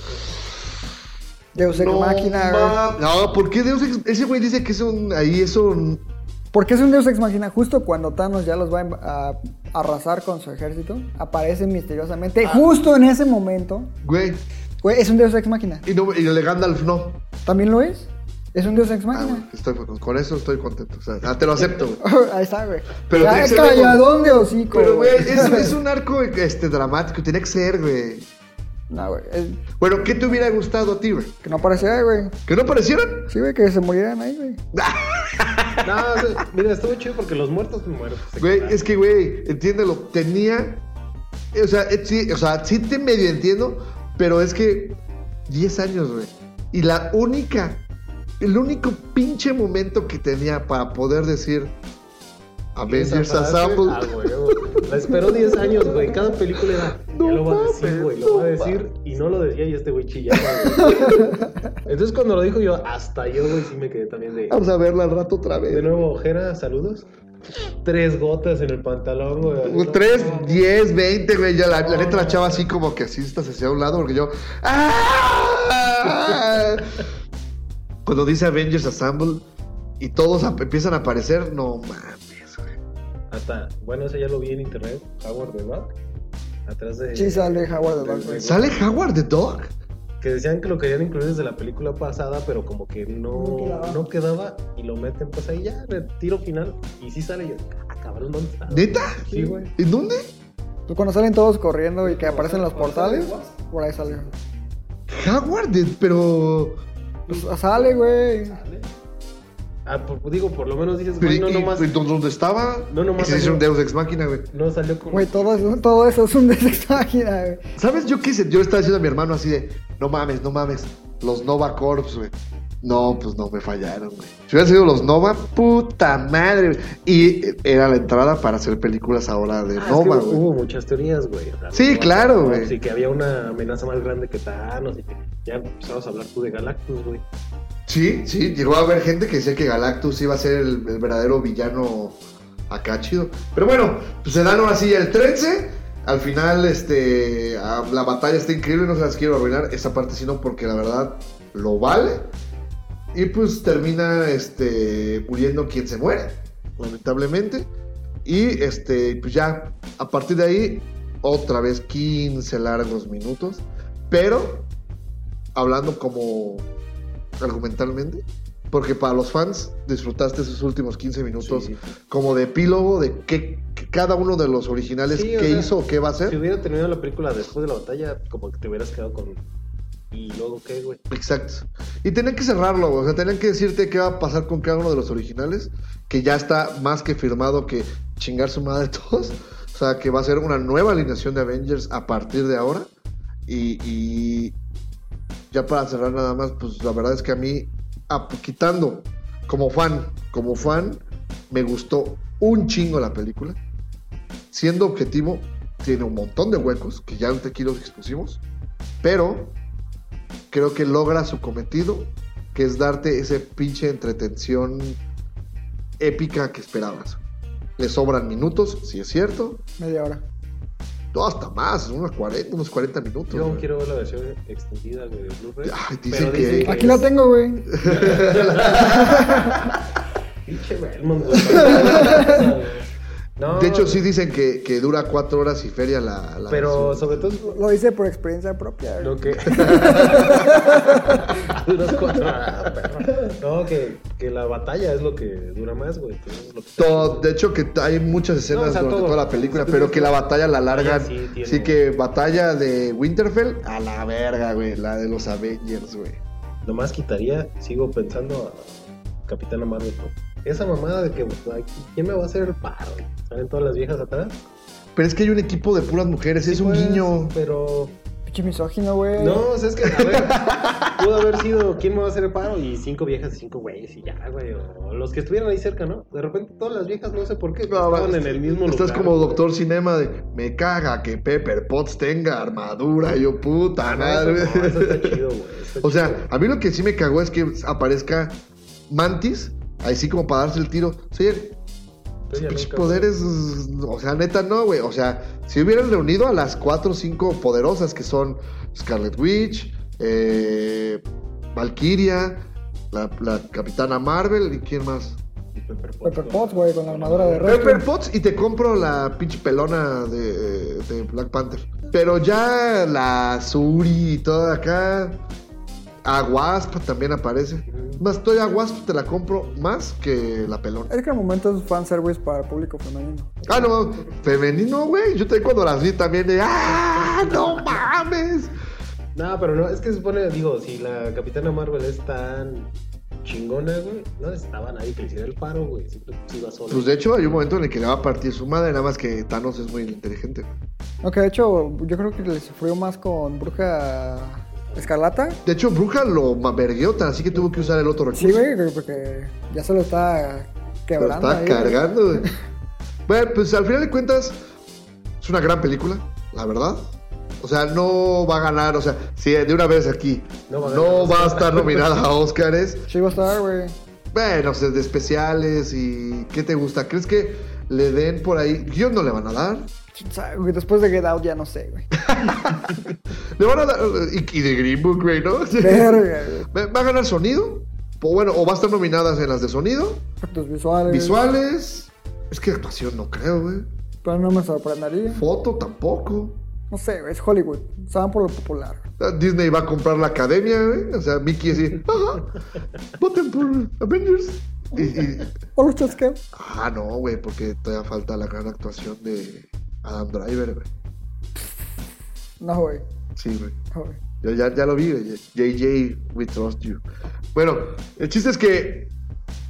Deus Ex No, Máquina, güey. ma- no, ¿por qué Deus Ex? Ese güey dice que es un. Ahí es un. Porque es un Deus Ex Máquina. Justo cuando Thanos ya los va a a arrasar con su ejército, aparece misteriosamente. Ah. Justo en ese momento. Güey. Güey, es un Deus Ex Máquina. Y, no, y el de Gandalf no. ¿También lo es? Es un Deus Ex Ah, Machina. estoy, con, eso estoy contento. O sea, ah, te lo acepto, güey. [LAUGHS] Ahí está, güey. Pero Ya, calladón de hocico. Pero, güey, es, es [LAUGHS] un arco este, dramático. Tiene que ser, güey. No, güey. es- Bueno, ¿qué te hubiera gustado a ti, güey? Que no apareciera, güey. ¿Que no aparecieran? Sí, güey, que se murieran ahí, güey. [LAUGHS] No, o sea, mira, estuvo chido porque los muertos muertos. se Güey, es que, güey, entiéndelo. Tenía. O sea, eh, sí, o sea, sí te medio entiendo, pero es que 10 años, güey. Y la única, el único pinche momento que tenía para poder decir Avengers Assemble. ah, güey. La esperó 10 años, güey. Cada película era. No ya lo va a decir, güey. no Lo va a decir. Y no lo decía y este güey chillaba. Entonces cuando lo dijo yo, hasta yo, güey, sí me quedé también de. Vamos a verla al rato otra vez. De nuevo, Jera, saludos. Tres gotas en el pantalón, güey. 3, 10, 20, güey. Ya la, la neta la chava así como que así está hacia un lado porque yo. ¡Ah! Cuando dice Avengers Assemble y todos empiezan a aparecer, no mames, güey. Hasta, bueno, eso ya lo vi en internet. Howard the Duck. Atrás de. Sí sale Howard the de- Duck, güey. de- ¿Sale Howard the Dog? Que decían que lo querían incluir desde la película pasada, pero como que no, No quedaba. no quedaba y lo meten pues ahí ya, el tiro final. Y sí sale yo, ah, cabrón, ¿dónde está? ¿Neta? Sí, güey. ¿En dónde? Pues cuando salen todos corriendo y que aparecen los portales, por ahí sale. Howard, the- pero. Pues sale, güey. Ah, por- digo, por lo menos dices, güey, no ¿y- nomás. y ¿Dónde estaba? No nomás Ese es salió- un Deus Ex Máquina, güey. No salió como. Güey, todo eso, todo eso es un desextágina, güey. ¿Sabes? Yo qué hice? Yo le estaba diciendo a mi hermano así de, no mames, no mames, los Nova Corps, güey. No, pues no me fallaron, güey. Si hubieran sido los Nova, puta madre. Y era la entrada para hacer películas ahora de Ah, es que Nova, hubo, güey. hubo muchas teorías, güey. o sea, Sí, no- claro, güey. Sí, que había una amenaza más grande que Thanos y que ya empezamos a hablar tú de Galactus, güey. Sí, sí, llegó a haber gente que decía que Galactus iba a ser el, el verdadero villano acá chido. Pero bueno, pues se dan ahora sí el 13. Al final, este, ah, la batalla está increíble, no se las quiero arruinar. Esa parte sí no, porque la verdad lo vale. Y pues termina, este, muriendo quien se muere, lamentablemente. Y, este, pues ya, a partir de ahí, otra vez 15 largos minutos. Pero, hablando como argumentalmente. Porque para los fans disfrutaste esos últimos 15 minutos Sí. como de epílogo de qué, cada uno de los originales Sí, o qué sea, hizo o qué va a Si hacer. hubiera terminado la película después de la batalla, como que te hubieras quedado con. ¿Y luego qué, güey? Exacto. Y tenían que cerrarlo, o sea, tenían que decirte qué va a pasar con cada uno de los originales, que ya está más que firmado que chingar su madre [LAUGHS] todos. O sea, que va a ser una nueva alineación de Avengers a partir de ahora. Y, ya para cerrar nada más, pues la verdad es que a mí, quitando como fan, como fan, me gustó un chingo la película. Siendo objetivo, tiene un montón de huecos, que ya aquí los expusimos. Pero creo que logra su cometido, que es darte ese pinche entretención épica que esperabas. Le sobran minutos, si es cierto. Media hora. No, hasta más, unos 40, unos 40 minutos. Yo güey. quiero ver la versión extendida, güey, de Blu-ray. Ay, dicen pero que- dicen Aquí la tengo, güey. [LAUGHS] Pinche Belmont, güey. [LAUGHS] No, De hecho, sí dicen que, que dura 4 horas y feria la, la Pero versión. sobre todo Lo hice por experiencia propia. Lo que. [LAUGHS] Duras cuatro horas, perro. No, que, que la batalla es lo que dura más, güey. Entonces, es lo que Todo- de hecho, que hay muchas escenas No, o sea, durante todo. toda la película, pero que la batalla la largan. sí tiene- Sí, que batalla de Winterfell a la verga, güey. La de los Avengers, güey. Nomás quitaría, sigo pensando a Capitana Marvel. ¿no? Esa mamada de que, ¿quién me va a hacer el paro? ¿Salen todas las viejas atrás? Pero es que hay un equipo de puras mujeres, es un pues, guiño. Pero. Pinche misógino, güey. No, o sea, es que, a ver, [LAUGHS] pudo haber sido ¿quién me va a hacer el paro? Y cinco viejas y cinco güeyes y ya, güey. O los que estuvieran ahí cerca, ¿no? De repente todas las viejas, no sé por qué, No, estaban en el mismo Estás lugar. como güey. Doctor Cinema de me caga que Pepper Potts tenga armadura. Yo, puta madre. eso, no, eso está [LAUGHS] chido, güey. está O sea, chido. a mí lo que sí me cagó es que aparezca Mantis, así como para darse el tiro. Sí, pinches poderes, o sea, neta no, güey. O sea, si hubieran reunido a las cuatro o cinco poderosas que son Scarlet Witch, eh, Valkyria, la, la Capitana Marvel y quién más. Pepper Potts, Pepper güey. Potts, güey, con la armadura de Pepper Red. Potts y te compro la pinche pelona de, de Black Panther. Pero ya la Suri y toda acá. A Wasp también aparece. más, todavía Wasp te la compro más que la pelón. Es que el momento es fanservice para el público femenino. Ah, no, femenino, güey. Yo también cuando las vi también de, ¡ah, no mames! No, pero no, es que se supone, digo, si la Capitana Marvel es tan chingona, güey, no necesitaba a nadie que le hiciera el paro, güey. Siempre se iba sola. Pues de hecho hay un momento en el que le va a partir su madre, nada más que Thanos es muy inteligente. Aunque de hecho, yo creo que le sufrió más con Bruja Escarlata. De hecho, Bruja lo mavergueó tan así que tuvo que usar el otro recurso. Sí, güey, porque ya se lo está Lo quebrando. está ahí, güey. cargando, güey. [LAUGHS] Bueno, pues al final de cuentas, es una gran película, la verdad. O sea, no va a ganar, o sea, si de una vez aquí No no va a va, ganar a estar nominada a Oscars. Sí, va a estar, güey. Bueno, o sea, de especiales y ¿qué te gusta? ¿Crees que le den por ahí? Guión no le van a dar. Después de Get Out ya no sé, güey. [LAUGHS] Le van a dar. Y, y de Green Book, güey, ¿no? Verga, güey. ¿Va a ganar sonido? O bueno, o va a estar nominadas en las de sonido, Efectos visuales. visuales. Es que actuación no creo, güey. Pero no me sorprendería. Foto tampoco. No sé, güey, es Hollywood. Se van por lo popular. güey. Disney va a comprar la academia, güey. O sea, Mickey así, [LAUGHS] ajá, voten por Avengers. Y, y- ¿O los chasqueos? ah, no, güey, porque todavía falta la gran actuación de Adam Driver, güey. No, güey. Sí, güey. No, güey. Yo ya, ya lo vi, güey. JJ, we trust you. Bueno, el chiste es que,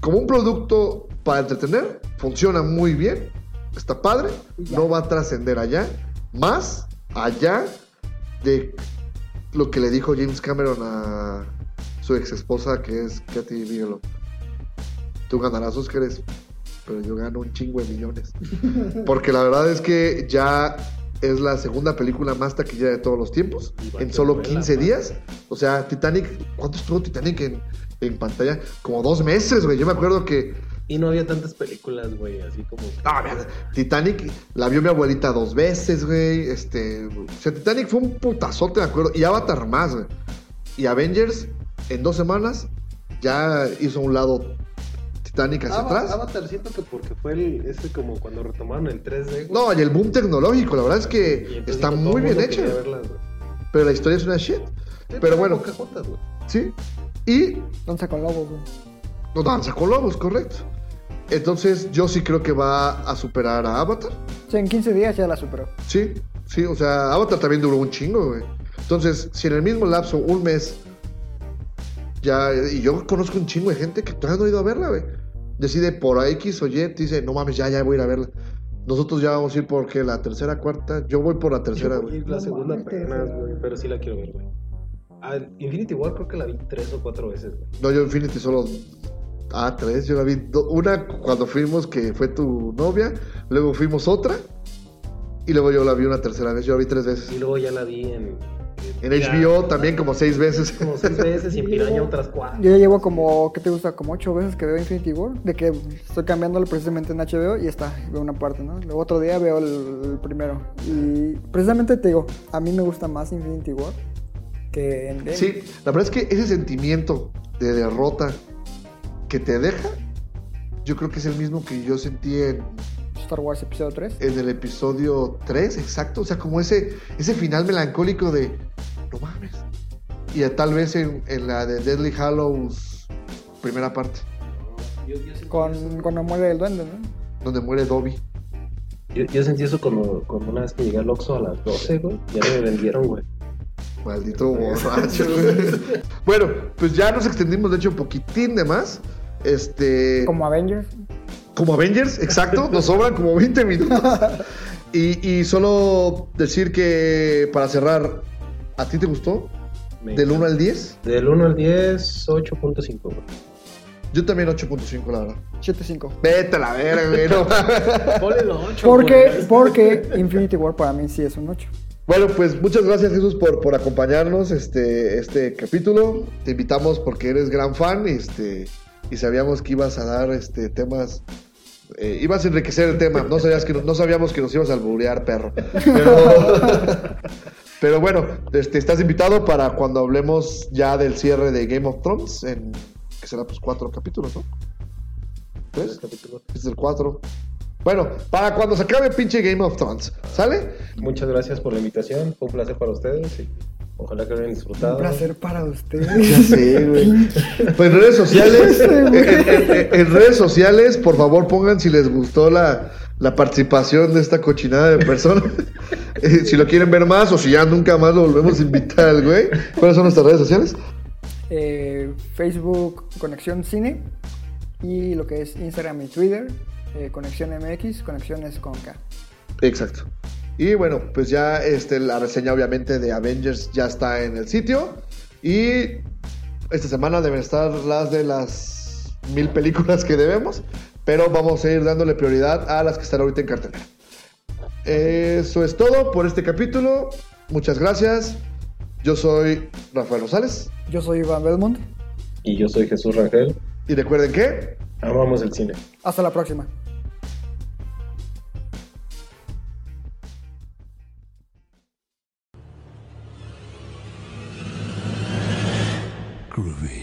como un producto para entretener, funciona muy bien. Está padre. No va a trascender allá. Más allá de lo que le dijo James Cameron a su ex esposa, que es Katy Bigelow. Tú ganarás Óscares, pero yo gano un chingo de millones. Porque la verdad es que ya es la segunda película más taquillera de todos los tiempos. En solo vuela, 15 va. días. O sea, Titanic, ¿cuánto estuvo Titanic en, en pantalla? Como dos meses, güey. Yo me acuerdo que Y no había tantas películas, güey, así como... Ah, Titanic la vio mi abuelita dos veces, güey. Este, o sea, Titanic fue un putazote, me acuerdo. Y Avatar más, güey. Y Avengers, en dos semanas, ya hizo a un lado Titanic hacia Ava- atrás. Avatar siento que porque fue el, ese como cuando retomaron el 3D, güey. No, y el boom tecnológico, la verdad es que está muy bien hecha. verlas. Pero la historia es una shit. Sí, Pero bueno, Pocahontas, güey. sí. Y Danza con lobos, güey. no danza con lobos, correcto. Entonces, yo sí creo que va a superar a Avatar. Sí, en 15 días ya la superó. Sí, sí, o sea, Avatar también duró un chingo, güey. Entonces, si en el mismo lapso, un mes, ya, y yo conozco un chingo de gente que todavía no ha ido a verla, güey. Decide por X o Y, dice, no mames, ya, ya voy a ir a verla. Nosotros ya vamos a ir porque la tercera, cuarta, yo voy por la tercera, Yo voy a güey. ir la No segunda mames, apenas, güey, pero sí la quiero ver, güey. Ah, Infinity War creo que la vi tres o cuatro veces, güey. No, yo Infinity solo. Ah, tres, yo la vi. do- Una cuando fuimos, que fue tu novia, luego fuimos otra, y luego yo la vi una tercera vez, yo la vi tres veces. Y luego ya la vi en... En HBO también como seis veces. Como seis veces y en Piraña otras cuatro. Yo ya llevo como, ¿qué te gusta? Como 8 veces que veo Infinity War. De que estoy cambiándolo precisamente en HBO y está, veo una parte, ¿no? Luego otro día veo el, el primero. Y precisamente te digo, a mí me gusta más Infinity War que Endgame. Sí, la verdad es que ese sentimiento de derrota que te deja, yo creo que es el mismo que yo sentí en, Star Wars Episodio 3. en el episodio 3, exacto. O sea, como ese, ese final melancólico de, no mames. Y tal vez en, en la de Deadly Hallows, primera parte, Con, cuando muere el duende, ¿no? donde muere Dobby. Yo, yo sentí eso como, como una vez que llegué al Oxxo a las 12, güey. Ya me vendieron, güey. Maldito [LAUGHS] borracho, güey. [LAUGHS] Bueno, pues ya nos extendimos, de hecho, un poquitín de más. Este. Como Avengers. Como Avengers, exacto, nos sobran como 20 minutos. [LAUGHS] Y, y solo decir que para cerrar, ¿a ti te gustó? Me Del 1 encanta. al 10? Del 1 al 10, 8.5, güey. Yo también 8.5, la verdad. 7-5. Vete a la verga, güey. no. [LAUGHS] Ponle los 8, Porque, porque Infinity War para mí sí es un 8. Bueno, pues muchas gracias Jesús por, por acompañarnos este, este capítulo. Te invitamos porque eres gran fan este, y sabíamos que ibas a dar este, temas... eh, ibas a enriquecer el tema. No, sabías que, no sabíamos que nos ibas a alburear, perro. Pero, [LAUGHS] [LAUGHS] pero bueno, este, estás invitado para cuando hablemos ya del cierre de Game of Thrones, en, que será pues cuatro capítulos, ¿no? ¿Tres? capítulo. Este es el cuatro. Bueno, para cuando se acabe pinche Game of Thrones, ¿sale? Muchas gracias por la invitación. Fue un placer para ustedes. y Ojalá que lo hayan Un disfrutado. placer para ustedes. [LAUGHS] Ya sé, güey. Pues en redes sociales, [LAUGHS] en, en- en redes sociales, por favor pongan si les gustó la, la participación de esta cochinada de personas. [LAUGHS] Eh, si lo quieren ver más o si ya nunca más lo volvemos a invitar, güey. ¿Cuáles son nuestras redes sociales? Eh, Facebook Conexión Cine y lo que es Instagram y Twitter eh, Conexión MX, Conexiones con K. Exacto. Y bueno, pues ya este, la reseña obviamente de Avengers ya está en el sitio. Y esta semana deben estar las de las mil películas que debemos. Pero vamos a ir dándole prioridad a las que están ahorita en cartelera. Eso es todo por este capítulo. Muchas gracias. Yo soy Rafael Rosales. Yo soy Iván Belmont. Y yo soy Jesús Rangel. Y recuerden que Amamos el cine. Hasta la próxima. Groovy.